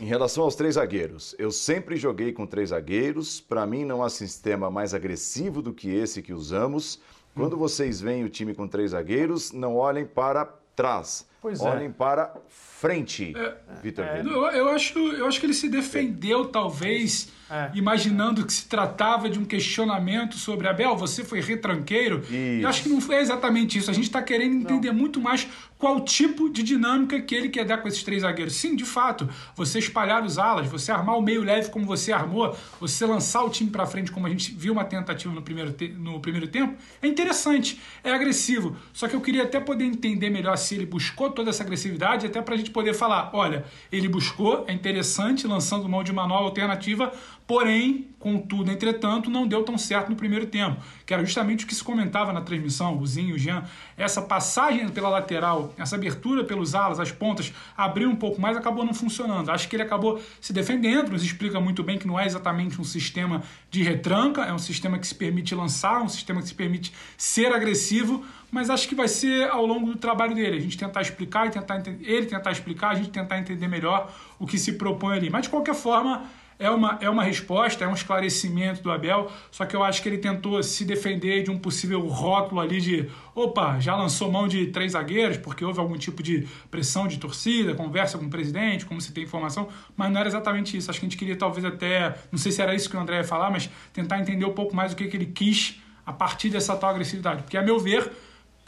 em relação aos três zagueiros, eu sempre joguei com três zagueiros. Para mim, não há sistema mais agressivo do que esse que usamos. Quando hum. vocês veem o time com três zagueiros, não olhem para trás. Pois é. Olhem é. para frente, é, Vitor é, eu, eu, acho, eu acho que ele se defendeu, talvez, é. imaginando que se tratava de um questionamento sobre Abel, você foi retranqueiro. Isso. E acho que não foi exatamente isso. A gente está querendo entender não. muito mais qual tipo de dinâmica que ele quer dar com esses três zagueiros. Sim, de fato, você espalhar os alas, você armar o meio leve como você armou, você lançar o time para frente como a gente viu uma tentativa no primeiro, no primeiro tempo, é interessante, é agressivo. Só que eu queria até poder entender melhor se ele buscou toda essa agressividade, até para a gente poder falar, olha, ele buscou, é interessante, lançando mão de uma nova alternativa, Porém, contudo, entretanto, não deu tão certo no primeiro tempo, que era justamente o que se comentava na transmissão, o Zinho, o Jean. Essa passagem pela lateral, essa abertura pelos alas, as pontas, abriu um pouco mais, acabou não funcionando. Acho que ele acabou se defendendo, nos explica muito bem que não é exatamente um sistema de retranca, é um sistema que se permite lançar, um sistema que se permite ser agressivo, mas acho que vai ser ao longo do trabalho dele. A gente tentar explicar e tentar ele tentar explicar, a gente tentar entender melhor o que se propõe ali. Mas de qualquer forma, é uma, é uma resposta, é um esclarecimento do Abel, só que eu acho que ele tentou se defender de um possível rótulo ali de opa, já lançou mão de três zagueiros porque houve algum tipo de pressão de torcida, conversa com o presidente, como se tem informação, mas não era exatamente isso. Acho que a gente queria talvez até, não sei se era isso que o André ia falar, mas tentar entender um pouco mais o que, que ele quis a partir dessa tal agressividade, porque a meu ver,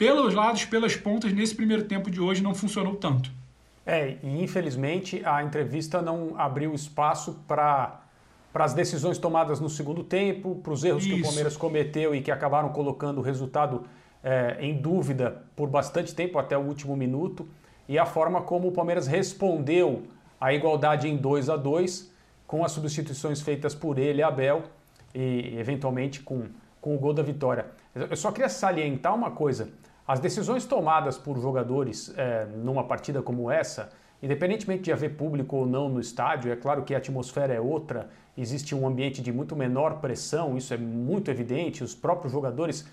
pelos lados, pelas pontas, nesse primeiro tempo de hoje não funcionou tanto. É, e infelizmente a entrevista não abriu espaço para para as decisões tomadas no segundo tempo, para os erros Isso. que o Palmeiras cometeu e que acabaram colocando o resultado é, em dúvida por bastante tempo, até o último minuto, e a forma como o Palmeiras respondeu à igualdade em 2 a 2 com as substituições feitas por ele, Abel, e eventualmente com, com o gol da vitória. Eu só queria salientar uma coisa. As decisões tomadas por jogadores é, numa partida como essa, independentemente de haver público ou não no estádio, é claro que a atmosfera é outra, existe um ambiente de muito menor pressão, isso é muito evidente, os próprios jogadores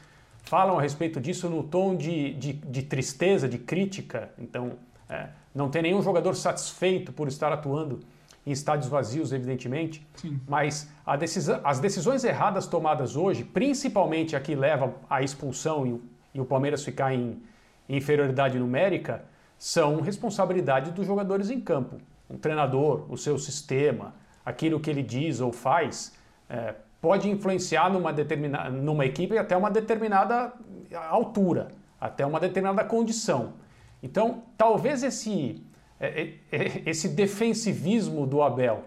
falam a respeito disso no tom de, de, de tristeza, de crítica, então é, não tem nenhum jogador satisfeito por estar atuando em estádios vazios, evidentemente, Sim. mas decisão, as decisões erradas tomadas hoje, principalmente a que leva à expulsão e e o Palmeiras ficar em inferioridade numérica são responsabilidade dos jogadores em campo. Um treinador, o seu sistema, aquilo que ele diz ou faz, é, pode influenciar numa, determinada, numa equipe até uma determinada altura, até uma determinada condição. Então, talvez esse, é, é, é, esse defensivismo do Abel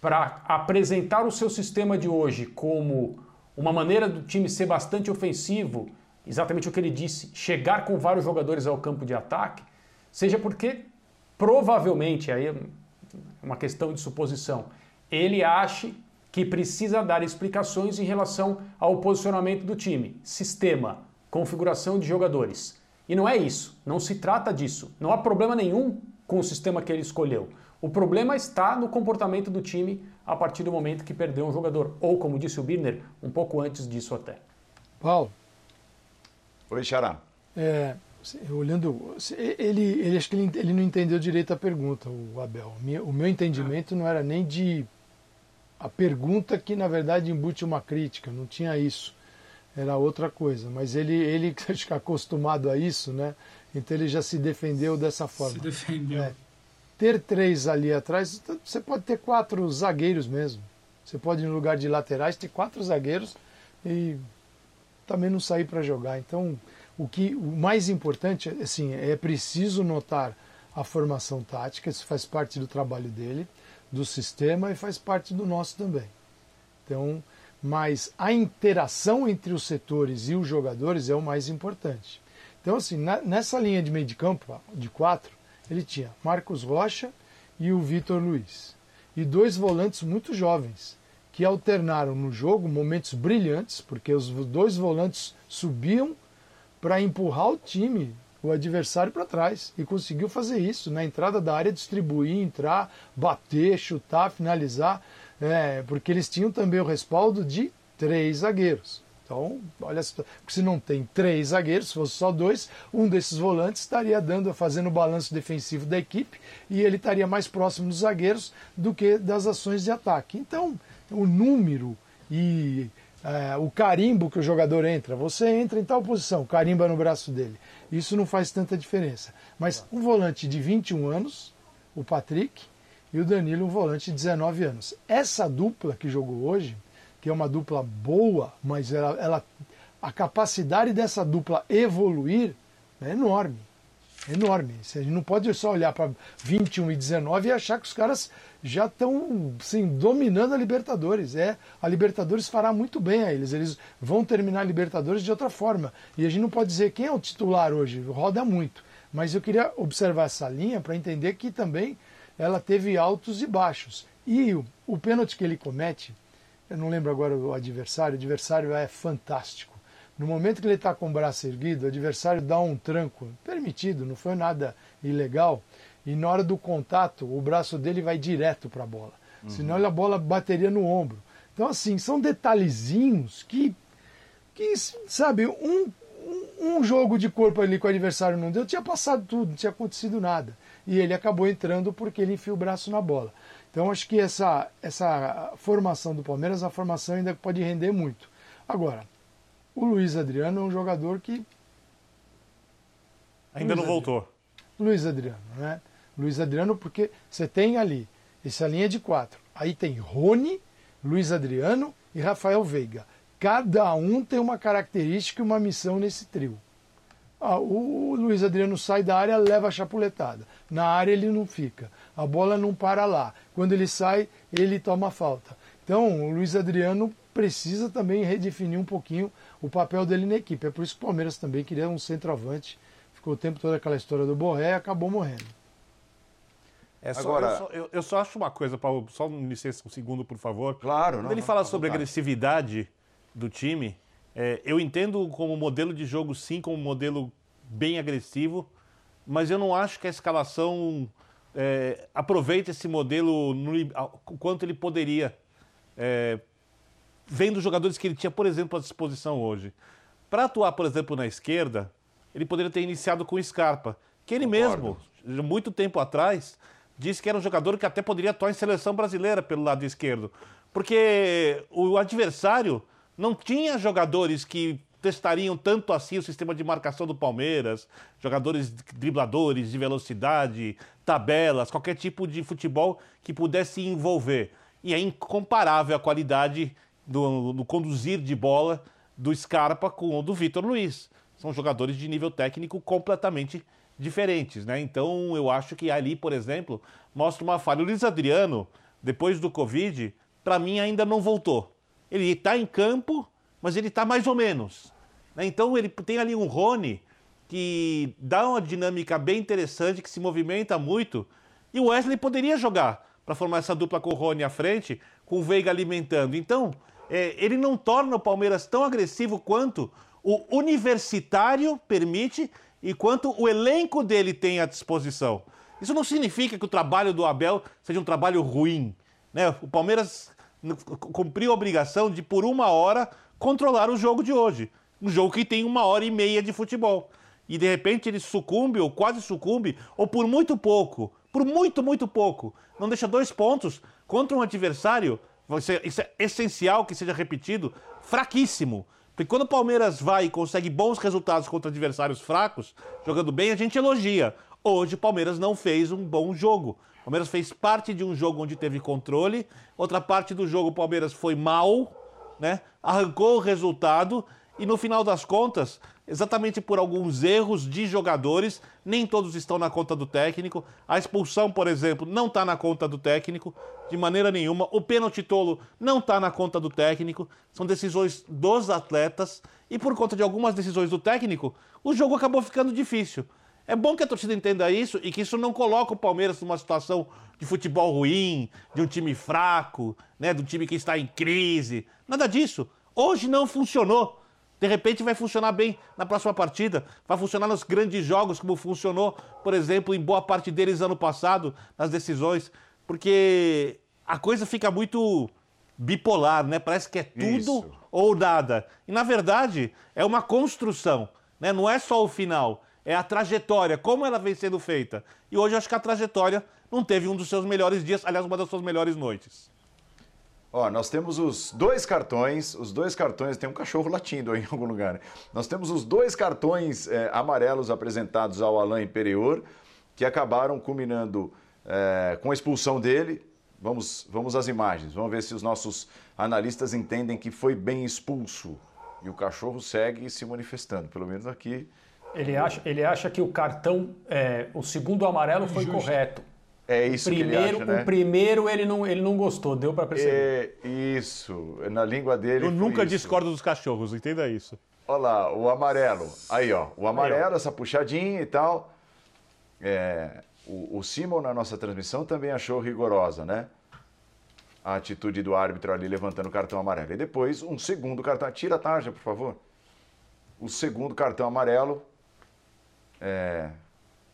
para apresentar o seu sistema de hoje como uma maneira do time ser bastante ofensivo exatamente o que ele disse, chegar com vários jogadores ao campo de ataque, seja porque provavelmente, aí é uma questão de suposição, ele ache que precisa dar explicações em relação ao posicionamento do time, sistema, configuração de jogadores. E não é isso, não se trata disso. Não há problema nenhum com o sistema que ele escolheu. O problema está no comportamento do time a partir do momento que perdeu um jogador, ou como disse o Birner, um pouco antes disso até. Paulo, Oi, Xará. É, olhando, ele, ele acho que ele, ele não entendeu direito a pergunta, o Abel. O meu entendimento não era nem de a pergunta que na verdade embute uma crítica, não tinha isso. Era outra coisa, mas ele ele acho que acostumado a isso, né? Então ele já se defendeu dessa forma. Se defendeu. É, ter três ali atrás, você pode ter quatro zagueiros mesmo. Você pode, no lugar de laterais, ter quatro zagueiros e também não sair para jogar. Então, o que o mais importante, assim, é preciso notar a formação tática, isso faz parte do trabalho dele, do sistema e faz parte do nosso também. Então, mas a interação entre os setores e os jogadores é o mais importante. Então, assim, na, nessa linha de meio de campo, de quatro, ele tinha Marcos Rocha e o Vitor Luiz. E dois volantes muito jovens, que alternaram no jogo momentos brilhantes, porque os dois volantes subiam para empurrar o time, o adversário para trás. E conseguiu fazer isso na entrada da área, distribuir, entrar, bater, chutar, finalizar, é, porque eles tinham também o respaldo de três zagueiros. Então, olha, se não tem três zagueiros, se fosse só dois, um desses volantes estaria dando, fazendo o balanço defensivo da equipe e ele estaria mais próximo dos zagueiros do que das ações de ataque. Então, o número e é, o carimbo que o jogador entra. Você entra em tal posição, carimba no braço dele. Isso não faz tanta diferença. Mas um volante de 21 anos, o Patrick, e o Danilo, um volante de 19 anos. Essa dupla que jogou hoje, que é uma dupla boa, mas ela, ela a capacidade dessa dupla evoluir é enorme. Enorme. A gente não pode só olhar para 21 e 19 e achar que os caras já estão assim, dominando a Libertadores. É, a Libertadores fará muito bem a eles. Eles vão terminar a Libertadores de outra forma. E a gente não pode dizer quem é o titular hoje, roda muito. Mas eu queria observar essa linha para entender que também ela teve altos e baixos. E o, o pênalti que ele comete, eu não lembro agora o adversário, o adversário é fantástico. No momento que ele está com o braço erguido, o adversário dá um tranco, permitido, não foi nada ilegal e na hora do contato o braço dele vai direto para a bola. Uhum. Senão a bola bateria no ombro. Então, assim, são detalhezinhos que, que sabe, um, um, um jogo de corpo ali com o adversário não deu, tinha passado tudo, não tinha acontecido nada. E ele acabou entrando porque ele enfia o braço na bola. Então, acho que essa, essa formação do Palmeiras, a formação ainda pode render muito. Agora, o Luiz Adriano é um jogador que. Ainda Luiz não voltou. Luiz Adriano, né? Luiz Adriano, porque você tem ali essa linha de quatro. Aí tem Rony, Luiz Adriano e Rafael Veiga. Cada um tem uma característica e uma missão nesse trio. Ah, o Luiz Adriano sai da área, leva a chapuletada. Na área ele não fica. A bola não para lá. Quando ele sai, ele toma falta. Então, o Luiz Adriano precisa também redefinir um pouquinho o papel dele na equipe. É por isso que o Palmeiras também queria um centroavante. Ficou o tempo todo aquela história do Borré e acabou morrendo. É só, Agora, eu só, eu, eu, só acho uma coisa, Paulo, só me licença um segundo, por favor. Claro, Quando não, ele não, fala não, sobre a agressividade do time, é, eu entendo como modelo de jogo, sim, como modelo bem agressivo, mas eu não acho que a escalação é, aproveite esse modelo no, o quanto ele poderia, é, vendo os jogadores que ele tinha, por exemplo, à disposição hoje. Para atuar, por exemplo, na esquerda, ele poderia ter iniciado com o Scarpa, que ele Concordo. mesmo, muito tempo atrás, disse que era um jogador que até poderia atuar em seleção brasileira pelo lado esquerdo. Porque o adversário não tinha jogadores que testariam tanto assim o sistema de marcação do Palmeiras, jogadores dribladores de velocidade, tabelas, qualquer tipo de futebol que pudesse envolver. E é incomparável a qualidade do, do conduzir de bola do Scarpa com o do Vitor Luiz. São jogadores de nível técnico completamente diferentes diferentes, né? Então eu acho que ali, por exemplo, mostra uma falha. O Luiz Adriano, depois do Covid, para mim ainda não voltou. Ele está em campo, mas ele está mais ou menos. Né? Então ele tem ali um Rony que dá uma dinâmica bem interessante, que se movimenta muito. E o Wesley poderia jogar para formar essa dupla com o Rony à frente, com o Veiga alimentando. Então, é, ele não torna o Palmeiras tão agressivo quanto o universitário permite e quanto o elenco dele tem à disposição. Isso não significa que o trabalho do Abel seja um trabalho ruim. Né? O Palmeiras cumpriu a obrigação de, por uma hora, controlar o jogo de hoje. Um jogo que tem uma hora e meia de futebol. E de repente ele sucumbe, ou quase sucumbe, ou por muito pouco, por muito, muito pouco, não deixa dois pontos contra um adversário, isso é essencial que seja repetido, fraquíssimo. Porque quando o Palmeiras vai e consegue bons resultados contra adversários fracos, jogando bem, a gente elogia. Hoje o Palmeiras não fez um bom jogo. O Palmeiras fez parte de um jogo onde teve controle, outra parte do jogo o Palmeiras foi mal, né? Arrancou o resultado e no final das contas, exatamente por alguns erros de jogadores, nem todos estão na conta do técnico. A expulsão, por exemplo, não está na conta do técnico, de maneira nenhuma. O pênalti tolo não está na conta do técnico. São decisões dos atletas. E por conta de algumas decisões do técnico, o jogo acabou ficando difícil. É bom que a torcida entenda isso e que isso não coloca o Palmeiras numa situação de futebol ruim, de um time fraco, né, de um time que está em crise. Nada disso. Hoje não funcionou. De repente vai funcionar bem na próxima partida, vai funcionar nos grandes jogos, como funcionou, por exemplo, em boa parte deles ano passado, nas decisões, porque a coisa fica muito bipolar, né? Parece que é tudo Isso. ou nada. E na verdade é uma construção, né? Não é só o final, é a trajetória, como ela vem sendo feita. E hoje eu acho que a trajetória não teve um dos seus melhores dias, aliás, uma das suas melhores noites. Ó, nós temos os dois cartões, os dois cartões, tem um cachorro latindo aí em algum lugar. Né? Nós temos os dois cartões é, amarelos apresentados ao Alain Imperior, que acabaram culminando é, com a expulsão dele. Vamos, vamos às imagens, vamos ver se os nossos analistas entendem que foi bem expulso. E o cachorro segue se manifestando, pelo menos aqui. Ele acha, ele acha que o cartão, é, o segundo amarelo foi Justo. correto. É isso primeiro, que ele acha, né? O primeiro ele não, ele não gostou, deu para perceber. É, isso, na língua dele. Eu nunca isso. discordo dos cachorros, entenda isso. Olha lá, o amarelo. Aí, ó, o amarelo, aí, ó. essa puxadinha e tal. É, o, o Simon, na nossa transmissão, também achou rigorosa, né? A atitude do árbitro ali levantando o cartão amarelo. E depois, um segundo cartão. Tira a tarja, por favor. O segundo cartão amarelo. É,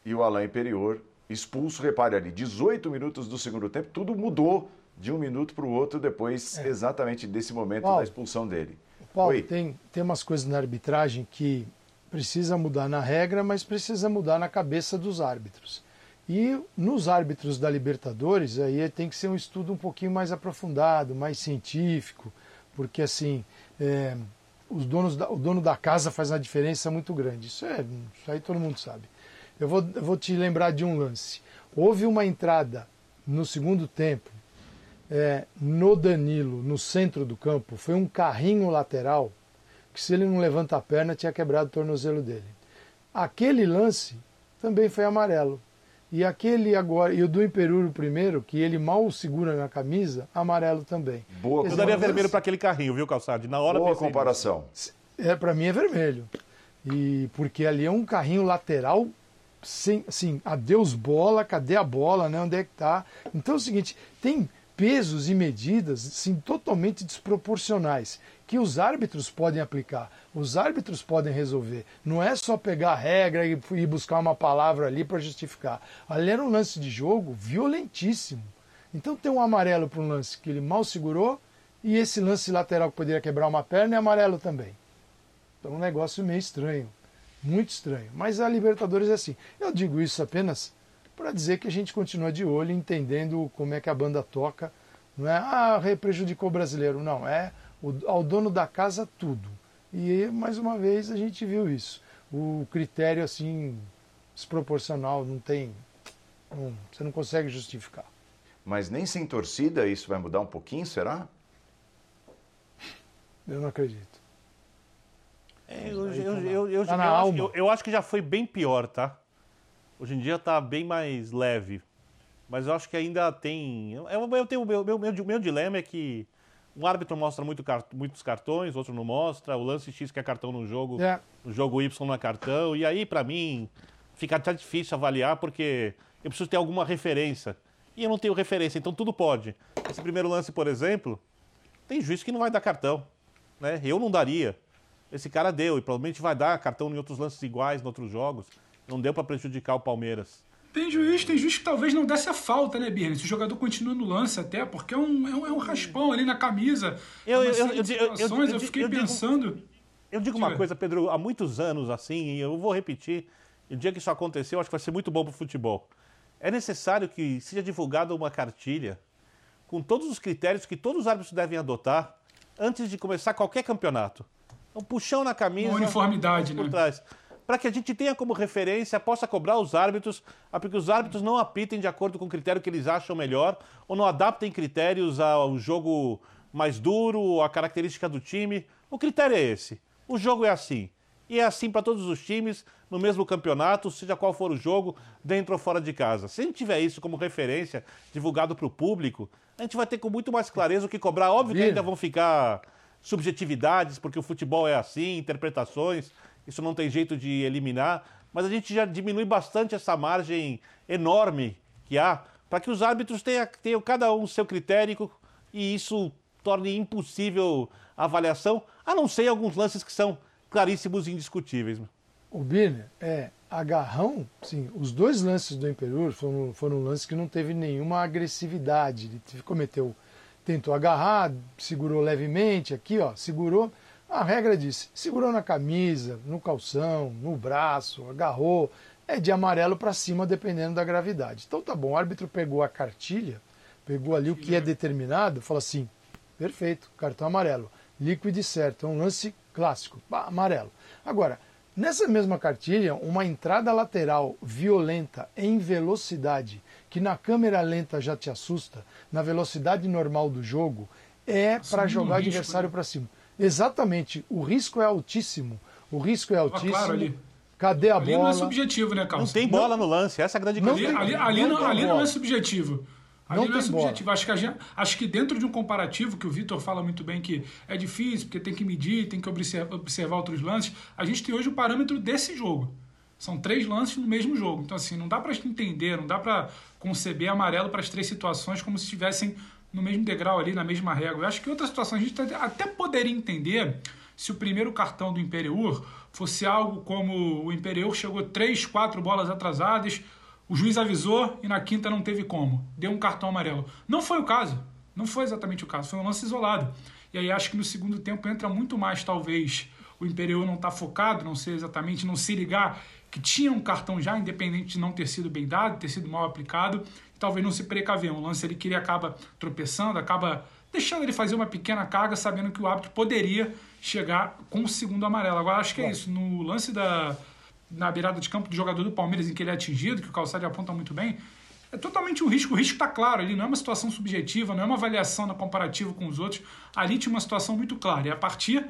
e o Alain Imperior expulso, repare ali, 18 minutos do segundo tempo, tudo mudou de um minuto para o outro depois é. exatamente desse momento Paulo, da expulsão dele. Paulo, Oi. Tem, tem umas coisas na arbitragem que precisa mudar na regra, mas precisa mudar na cabeça dos árbitros. E nos árbitros da Libertadores, aí tem que ser um estudo um pouquinho mais aprofundado, mais científico, porque assim, é, os donos da, o dono da casa faz uma diferença muito grande. Isso, é, isso aí todo mundo sabe. Eu vou, eu vou te lembrar de um lance. Houve uma entrada no segundo tempo é, no Danilo, no centro do campo. Foi um carrinho lateral que, se ele não levanta a perna, tinha quebrado o tornozelo dele. Aquele lance também foi amarelo. E aquele agora, e o do Imperuro primeiro, que ele mal segura na camisa, amarelo também. Boa, eu daria vermelho para aquele carrinho, viu, Calçado? Na hora Boa comparação. É, para mim é vermelho. E porque ali é um carrinho lateral sem, assim, adeus bola, cadê a bola, né? Onde é que tá? Então é o seguinte, tem pesos e medidas assim, totalmente desproporcionais que os árbitros podem aplicar, os árbitros podem resolver. Não é só pegar a regra e ir buscar uma palavra ali para justificar. Ali era um lance de jogo violentíssimo. Então tem um amarelo para um lance que ele mal segurou e esse lance lateral que poderia quebrar uma perna é amarelo também. Então um negócio meio estranho. Muito estranho. Mas a Libertadores é assim. Eu digo isso apenas para dizer que a gente continua de olho, entendendo como é que a banda toca. Não é, ah, prejudicou o brasileiro. Não, é o, ao dono da casa tudo. E mais uma vez a gente viu isso. O critério assim desproporcional não tem, não, você não consegue justificar. Mas nem sem torcida isso vai mudar um pouquinho, será? Eu não acredito. É, eu, eu, eu, eu, tá eu, acho, eu, acho que já foi bem pior, tá? Hoje em dia está bem mais leve. Mas eu acho que ainda tem. Eu, eu tenho, meu, meu, meu, meu dilema é que um árbitro mostra muito, muitos cartões, outro não mostra. O lance X que é cartão no jogo, é. no jogo Y não é cartão. E aí, para mim, fica até difícil avaliar porque eu preciso ter alguma referência. E eu não tenho referência, então tudo pode. Esse primeiro lance, por exemplo, tem juiz que não vai dar cartão. Né? Eu não daria. Esse cara deu e provavelmente vai dar cartão em outros lances iguais, em outros jogos. Não deu para prejudicar o Palmeiras. Tem juiz, tem juiz que talvez não desse a falta, né, Birne? Se o jogador continua no lance até, porque é um, é um, é um raspão ali na camisa. Eu, eu, eu, eu, eu, eu fiquei pensando. Eu digo uma coisa, Pedro, há muitos anos assim, e eu vou repetir, o dia que isso aconteceu, acho que vai ser muito bom para o futebol. É necessário que seja divulgada uma cartilha com todos os critérios que todos os árbitros devem adotar antes de começar qualquer campeonato. Um puxão na camisa. Uma uniformidade, por né? Trás. para que a gente tenha como referência, possa cobrar os árbitros, para que os árbitros não apitem de acordo com o critério que eles acham melhor, ou não adaptem critérios ao jogo mais duro, à característica do time. O critério é esse. O jogo é assim. E é assim para todos os times, no mesmo campeonato, seja qual for o jogo, dentro ou fora de casa. Se a gente tiver isso como referência, divulgado para o público, a gente vai ter com muito mais clareza o que cobrar. Óbvio que ainda vão ficar subjetividades, porque o futebol é assim, interpretações isso não tem jeito de eliminar, mas a gente já diminui bastante essa margem enorme que há para que os árbitros tenham, tenham cada um seu critério e isso torne impossível a avaliação, a não ser alguns lances que são claríssimos e indiscutíveis. O Birner, é, agarrão, sim, os dois lances do Imperur foram, foram lances que não teve nenhuma agressividade. Ele cometeu, tentou agarrar, segurou levemente aqui, ó, segurou, a regra diz: segurou na camisa, no calção, no braço, agarrou, é de amarelo para cima, dependendo da gravidade. Então tá bom, o árbitro pegou a cartilha, pegou ali o que é determinado, falou assim: perfeito, cartão amarelo, líquido certo, é um lance clássico, amarelo. Agora, nessa mesma cartilha, uma entrada lateral violenta em velocidade, que na câmera lenta já te assusta, na velocidade normal do jogo, é para jogar o adversário né? para cima. Exatamente. O risco é altíssimo. O risco é altíssimo. Ah, claro, ali. Cadê a ali bola? não é subjetivo, né, Carlos? Não tem bola no lance, essa é a grande questão. Ali, ali, ali, não, ali não é subjetivo. Ali não, não é subjetivo. Acho que, gente, acho que dentro de um comparativo, que o Vitor fala muito bem que é difícil, porque tem que medir, tem que observar outros lances, a gente tem hoje o parâmetro desse jogo. São três lances no mesmo jogo. Então, assim, não dá para entender, não dá para conceber amarelo para as três situações como se estivessem no mesmo degrau ali, na mesma régua. Eu acho que outra situação a gente até poderia entender se o primeiro cartão do Imperiur fosse algo como o Imperiur chegou três, quatro bolas atrasadas, o juiz avisou e na quinta não teve como, deu um cartão amarelo. Não foi o caso, não foi exatamente o caso, foi um lance isolado. E aí acho que no segundo tempo entra muito mais, talvez, o Imperiur não estar tá focado, não ser exatamente, não se ligar que tinha um cartão já, independente de não ter sido bem dado, ter sido mal aplicado, talvez não se precaver. Um lance ali que ele acaba tropeçando, acaba deixando ele fazer uma pequena carga, sabendo que o árbitro poderia chegar com o segundo amarelo. Agora, acho que é isso. No lance da na beirada de campo do jogador do Palmeiras, em que ele é atingido, que o Calçado aponta muito bem, é totalmente um risco. O risco está claro ali, não é uma situação subjetiva, não é uma avaliação na comparativa com os outros. Ali tinha uma situação muito clara. E a partir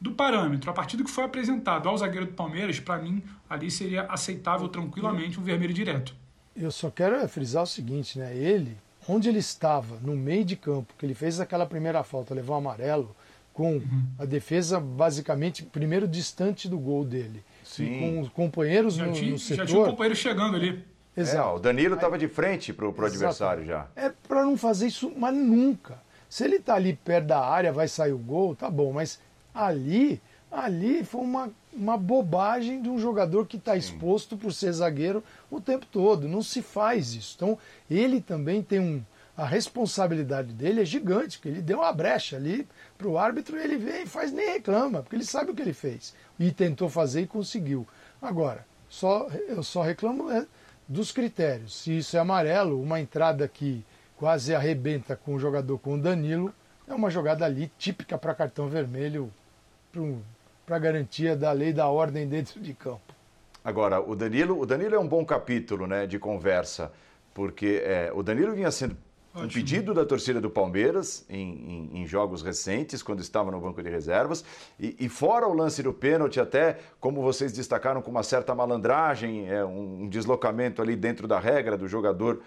do parâmetro, a partir do que foi apresentado ao zagueiro do Palmeiras, para mim, ali seria aceitável tranquilamente um vermelho direto. Eu só quero frisar o seguinte, né? Ele, onde ele estava, no meio de campo, que ele fez aquela primeira falta, levou um amarelo, com uhum. a defesa basicamente primeiro distante do gol dele. Sim. com os companheiros já no, tinha, no setor. Já tinha um companheiro chegando ali. Exato. É, o Danilo estava de frente para o adversário já. É para não fazer isso, mas nunca. Se ele está ali perto da área, vai sair o gol, tá bom, mas ali, ali foi uma uma bobagem de um jogador que está exposto por ser zagueiro o tempo todo. Não se faz isso. Então, ele também tem um. A responsabilidade dele é gigante, porque ele deu uma brecha ali para o árbitro, ele vem e faz nem reclama, porque ele sabe o que ele fez. E tentou fazer e conseguiu. Agora, só, eu só reclamo né, dos critérios. Se isso é amarelo, uma entrada que quase arrebenta com o jogador com o Danilo, é uma jogada ali típica para cartão vermelho para para garantia da lei da ordem dentro de campo. Agora, o Danilo, o Danilo é um bom capítulo né, de conversa, porque é, o Danilo vinha sendo um pedido da torcida do Palmeiras em, em, em, jogos recentes, quando estava no banco de reservas, e, e, fora o lance do pênalti, até como vocês destacaram, com uma certa malandragem, é, um, um deslocamento ali dentro da regra do jogador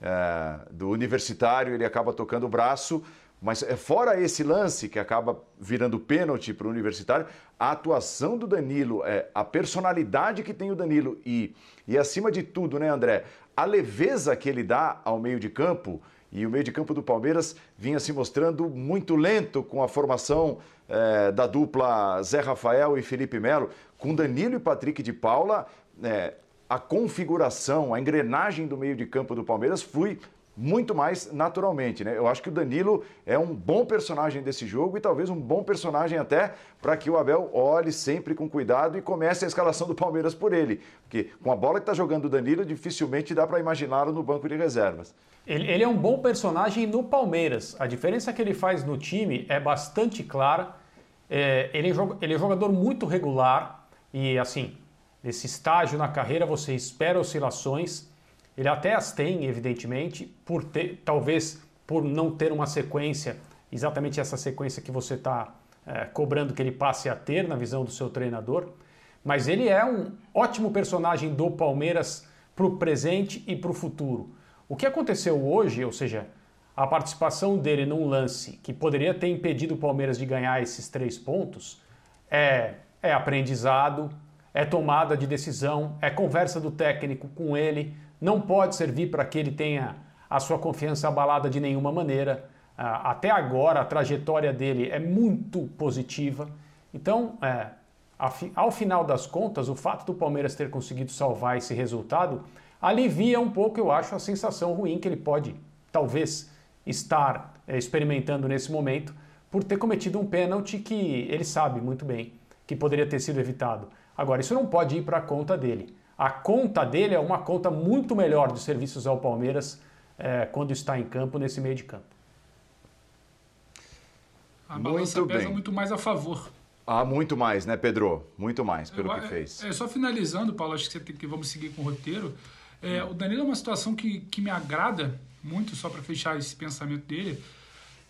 é, do universitário, ele acaba tocando o braço, mas é, fora esse lance que acaba virando pênalti para o universitário, a atuação do Danilo, é, a personalidade que tem o Danilo e, e, acima de tudo, né, André, a leveza que ele dá ao meio de campo. E o meio de campo do Palmeiras vinha se mostrando muito lento com a formação é, da dupla Zé Rafael e Felipe Melo. Com Danilo e Patrick de Paula, é, a configuração, a engrenagem do meio de campo do Palmeiras flui muito mais naturalmente, né? Eu acho que o Danilo é um bom personagem desse jogo e talvez um bom personagem até para que o Abel olhe sempre com cuidado e comece a escalação do Palmeiras por ele. Porque com a bola que está jogando o Danilo, dificilmente dá para imaginá-lo no banco de reservas. Ele, ele, é um bom personagem no Palmeiras. A diferença que ele faz no time é bastante clara. É, ele, é, ele é jogador muito regular e, assim, nesse estágio na carreira você espera oscilações. Ele até as tem, evidentemente, por ter, talvez por não ter uma sequência, exatamente essa sequência que você está é, cobrando que ele passe a ter na visão do seu treinador. Mas ele é um ótimo personagem do Palmeiras para o presente e para o futuro. O que aconteceu hoje, ou seja, a participação dele num lance que poderia ter impedido o Palmeiras de ganhar esses três pontos, é, é aprendizado, é tomada de decisão, é conversa do técnico com ele, não pode servir para que ele tenha a sua confiança abalada de nenhuma maneira. Ah, até agora a trajetória dele é muito positiva. Então, é, ao final das contas, o fato do Palmeiras ter conseguido salvar esse resultado alivia um pouco, eu acho, a sensação ruim que ele pode, talvez, estar é, experimentando nesse momento por ter cometido um pênalti que ele sabe muito bem que poderia ter sido evitado. Agora, isso não pode ir para a conta dele. A conta dele é uma conta muito melhor de serviços ao Palmeiras é, quando está em campo, nesse meio de campo. A balança muito pesa bem. muito mais a favor. Ah, muito mais, né, Pedro? Muito mais, pelo Eu, que fez. É, só finalizando, Paulo, acho que, você tem, que vamos seguir com o roteiro. É, o Danilo é uma situação que, que me agrada muito, só para fechar esse pensamento dele.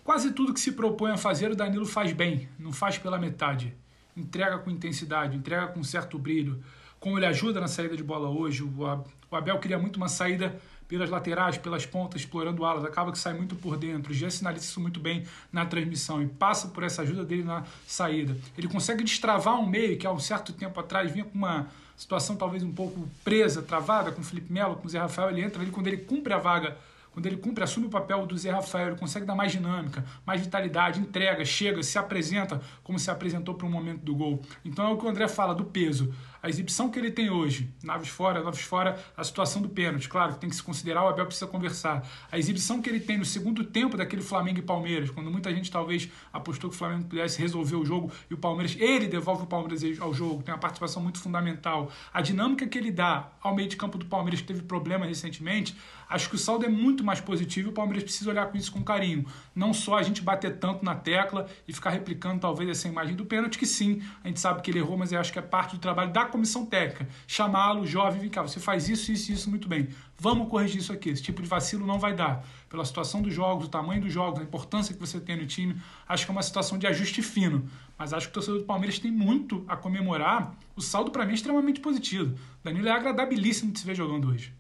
Quase tudo que se propõe a fazer, o Danilo faz bem, não faz pela metade. Entrega com intensidade, entrega com certo brilho. Como ele ajuda na saída de bola hoje, o Abel queria muito uma saída pelas laterais, pelas pontas, explorando alas, acaba que sai muito por dentro. Já sinaliza isso muito bem na transmissão e passa por essa ajuda dele na saída. Ele consegue destravar um meio que há um certo tempo atrás vinha com uma situação talvez um pouco presa, travada com o Felipe Melo, com o Zé Rafael, ele entra ali quando ele cumpre a vaga quando ele cumpre, assume o papel do Zé Rafael, ele consegue dar mais dinâmica, mais vitalidade, entrega, chega, se apresenta como se apresentou para o momento do gol. Então é o que o André fala do peso. A exibição que ele tem hoje, naves fora, naves fora, a situação do pênalti, claro tem que se considerar, o Abel precisa conversar. A exibição que ele tem no segundo tempo daquele Flamengo e Palmeiras, quando muita gente talvez apostou que o Flamengo pudesse resolver o jogo e o Palmeiras, ele devolve o Palmeiras ao jogo, tem uma participação muito fundamental. A dinâmica que ele dá ao meio de campo do Palmeiras, que teve problema recentemente, acho que o saldo é muito mais positivo e o Palmeiras precisa olhar com isso com carinho. Não só a gente bater tanto na tecla e ficar replicando talvez essa imagem do pênalti, que sim, a gente sabe que ele errou, mas eu acho que é parte do trabalho da comissão técnica. Chamá-lo, jovem, vem cá, você faz isso, isso isso muito bem. Vamos corrigir isso aqui. Esse tipo de vacilo não vai dar. Pela situação dos jogos, o tamanho dos jogos, a importância que você tem no time, acho que é uma situação de ajuste fino. Mas acho que o torcedor do Palmeiras tem muito a comemorar. O saldo, para mim, é extremamente positivo. Danilo é agradabilíssimo de se ver jogando hoje.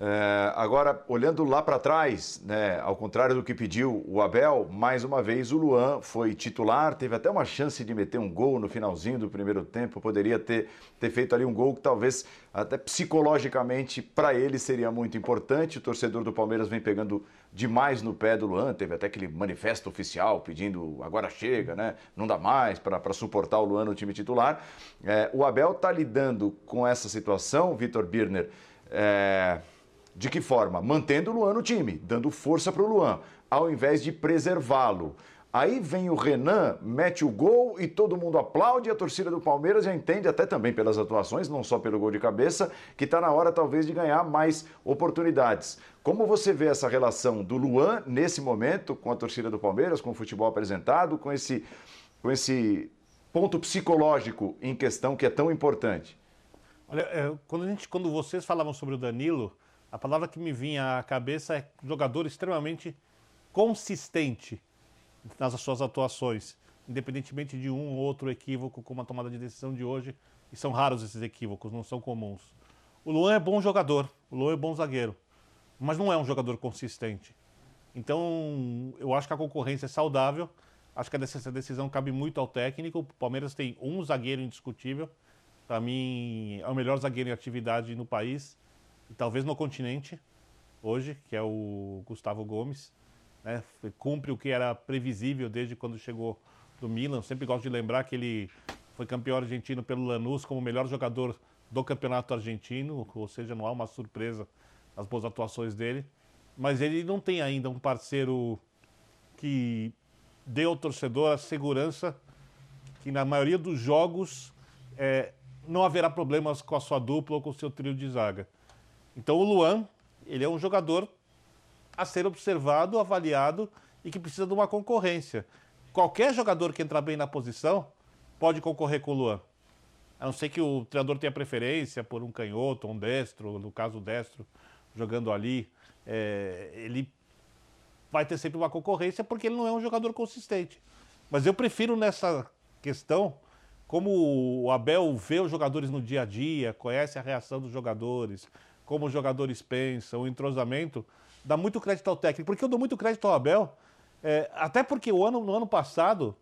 É, agora, olhando lá para trás, né, ao contrário do que pediu o Abel, mais uma vez o Luan foi titular, teve até uma chance de meter um gol no finalzinho do primeiro tempo, poderia ter, ter feito ali um gol que talvez até psicologicamente para ele seria muito importante. O torcedor do Palmeiras vem pegando demais no pé do Luan, teve até aquele manifesto oficial pedindo agora chega, né? não dá mais para suportar o Luan no time titular. É, o Abel está lidando com essa situação, Vitor Birner. É de que forma? Mantendo o Luan no time, dando força para o Luan, ao invés de preservá-lo. Aí vem o Renan, mete o gol e todo mundo aplaude. A torcida do Palmeiras já entende, até também pelas atuações, não só pelo gol de cabeça, que está na hora talvez de ganhar mais oportunidades. Como você vê essa relação do Luan nesse momento com a torcida do Palmeiras, com o futebol apresentado, com esse, com esse ponto psicológico em questão que é tão importante? Olha, é, quando, a gente, quando vocês falavam sobre o Danilo, a palavra que me vinha à cabeça é jogador extremamente consistente nas suas atuações, independentemente de um ou outro equívoco, como a tomada de decisão de hoje, e são raros esses equívocos, não são comuns. O Luan é bom jogador, o Luan é bom zagueiro, mas não é um jogador consistente. Então, eu acho que a concorrência é saudável, acho que essa decisão cabe muito ao técnico. O Palmeiras tem um zagueiro indiscutível, para mim é o melhor zagueiro em atividade no país e talvez no continente, hoje, que é o Gustavo Gomes. Né? Cumpre o que era previsível desde quando chegou do Milan. Sempre gosto de lembrar que ele foi campeão argentino pelo Lanús como melhor jogador do campeonato argentino, ou seja, não há uma surpresa nas boas atuações dele. Mas ele não tem ainda um parceiro que dê ao torcedor a segurança que na maioria dos jogos é, não haverá problemas com a sua dupla ou com o seu trio de zaga. Então o Luan, ele é um jogador a ser observado, avaliado e que precisa de uma concorrência. Qualquer jogador que entrar bem na posição pode concorrer com o Luan. a não ser que o treinador tenha preferência por um canhoto, um destro, no caso o destro, jogando ali, é, ele vai ter sempre uma concorrência porque ele não é um jogador consistente. Mas eu prefiro nessa questão, como o Abel vê os jogadores no dia a dia, conhece a reação dos jogadores, como os jogadores pensam, o entrosamento, dá muito crédito ao técnico. Porque eu dou muito crédito ao Abel, é, até porque o ano, no ano passado,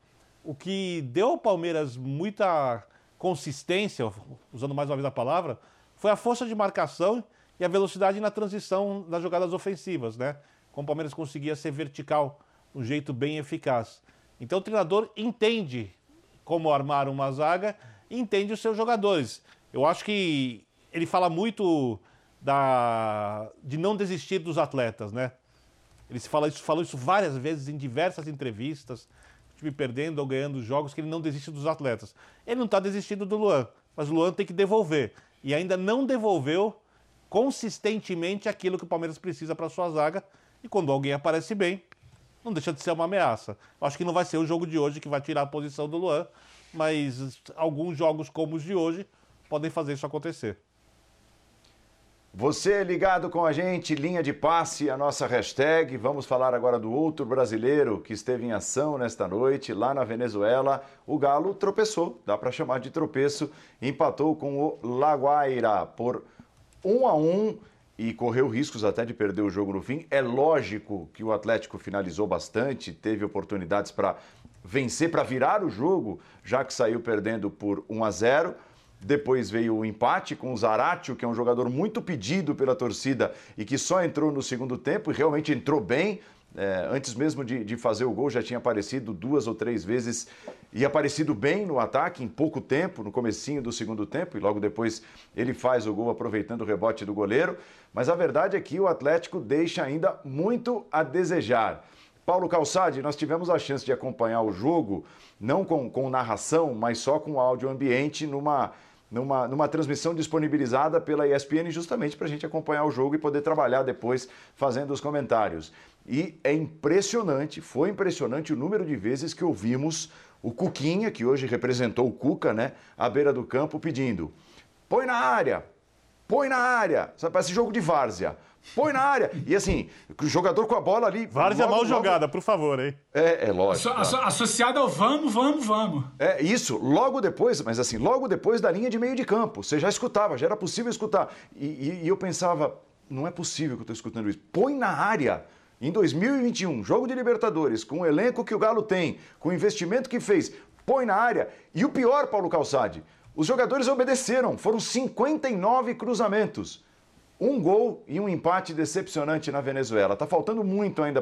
o que deu ao Palmeiras muita consistência, usando mais uma vez a palavra, foi a força de marcação e a velocidade na transição das jogadas ofensivas, né? Como o Palmeiras conseguia ser vertical, um jeito bem eficaz. Então o treinador entende como armar uma zaga entende os seus jogadores. Eu acho que ele fala muito da, de não desistir dos atletas, né? Ele se fala isso, falou isso várias vezes em diversas entrevistas, time perdendo ou ganhando jogos, que ele não desiste dos atletas. Ele não está desistindo do Luan, mas o Luan tem que devolver. E ainda não devolveu consistentemente aquilo que o Palmeiras precisa para sua zaga. E quando alguém aparece bem, não deixa de ser uma ameaça. Eu acho que não vai ser o jogo de hoje que vai tirar a posição do Luan, mas alguns jogos como os de hoje podem fazer isso acontecer. Você ligado com a gente, linha de passe, a nossa hashtag. Vamos falar agora do outro brasileiro que esteve em ação nesta noite, lá na Venezuela. O Galo tropeçou, dá para chamar de tropeço, empatou com o Laguaira por 1 a 1 e correu riscos até de perder o jogo no fim. É lógico que o Atlético finalizou bastante, teve oportunidades para vencer, para virar o jogo, já que saiu perdendo por 1 a 0. Depois veio o empate com o Zaratio, que é um jogador muito pedido pela torcida e que só entrou no segundo tempo e realmente entrou bem. É, antes mesmo de, de, fazer o gol, já tinha aparecido duas ou três vezes e aparecido bem no ataque em pouco tempo, no comecinho do segundo tempo, e logo depois ele faz o gol aproveitando o rebote do goleiro. Mas a verdade é que o Atlético deixa ainda muito a desejar. Paulo Calçade, nós tivemos a chance de acompanhar o jogo, não com, com narração, mas só com áudio ambiente, numa, numa, numa transmissão disponibilizada pela ESPN, justamente para a gente acompanhar o jogo e poder trabalhar depois fazendo os comentários. E é impressionante, foi impressionante o número de vezes que ouvimos o Cuquinha, que hoje representou o Cuca, né, à beira do campo, pedindo: põe na área, põe na área. Sabe, parece jogo de várzea. Põe na área. E assim, o jogador com a bola ali. Várzea logo, mal logo... jogada, por favor, hein? É, é lógico. Asso tá. Associado ao vamos, vamos, vamos. É, isso, logo depois, mas assim, logo depois da linha de meio de campo. Você já escutava, já era possível escutar. E, e, e eu pensava, não é possível que eu estou escutando isso. Põe na área. Em 2021, jogo de Libertadores, com o elenco que o Galo tem, com o investimento que fez, põe na área. E o pior, Paulo Calçade, os jogadores obedeceram. Foram 59 cruzamentos. Um gol e um empate decepcionante na Venezuela. Tá faltando muito ainda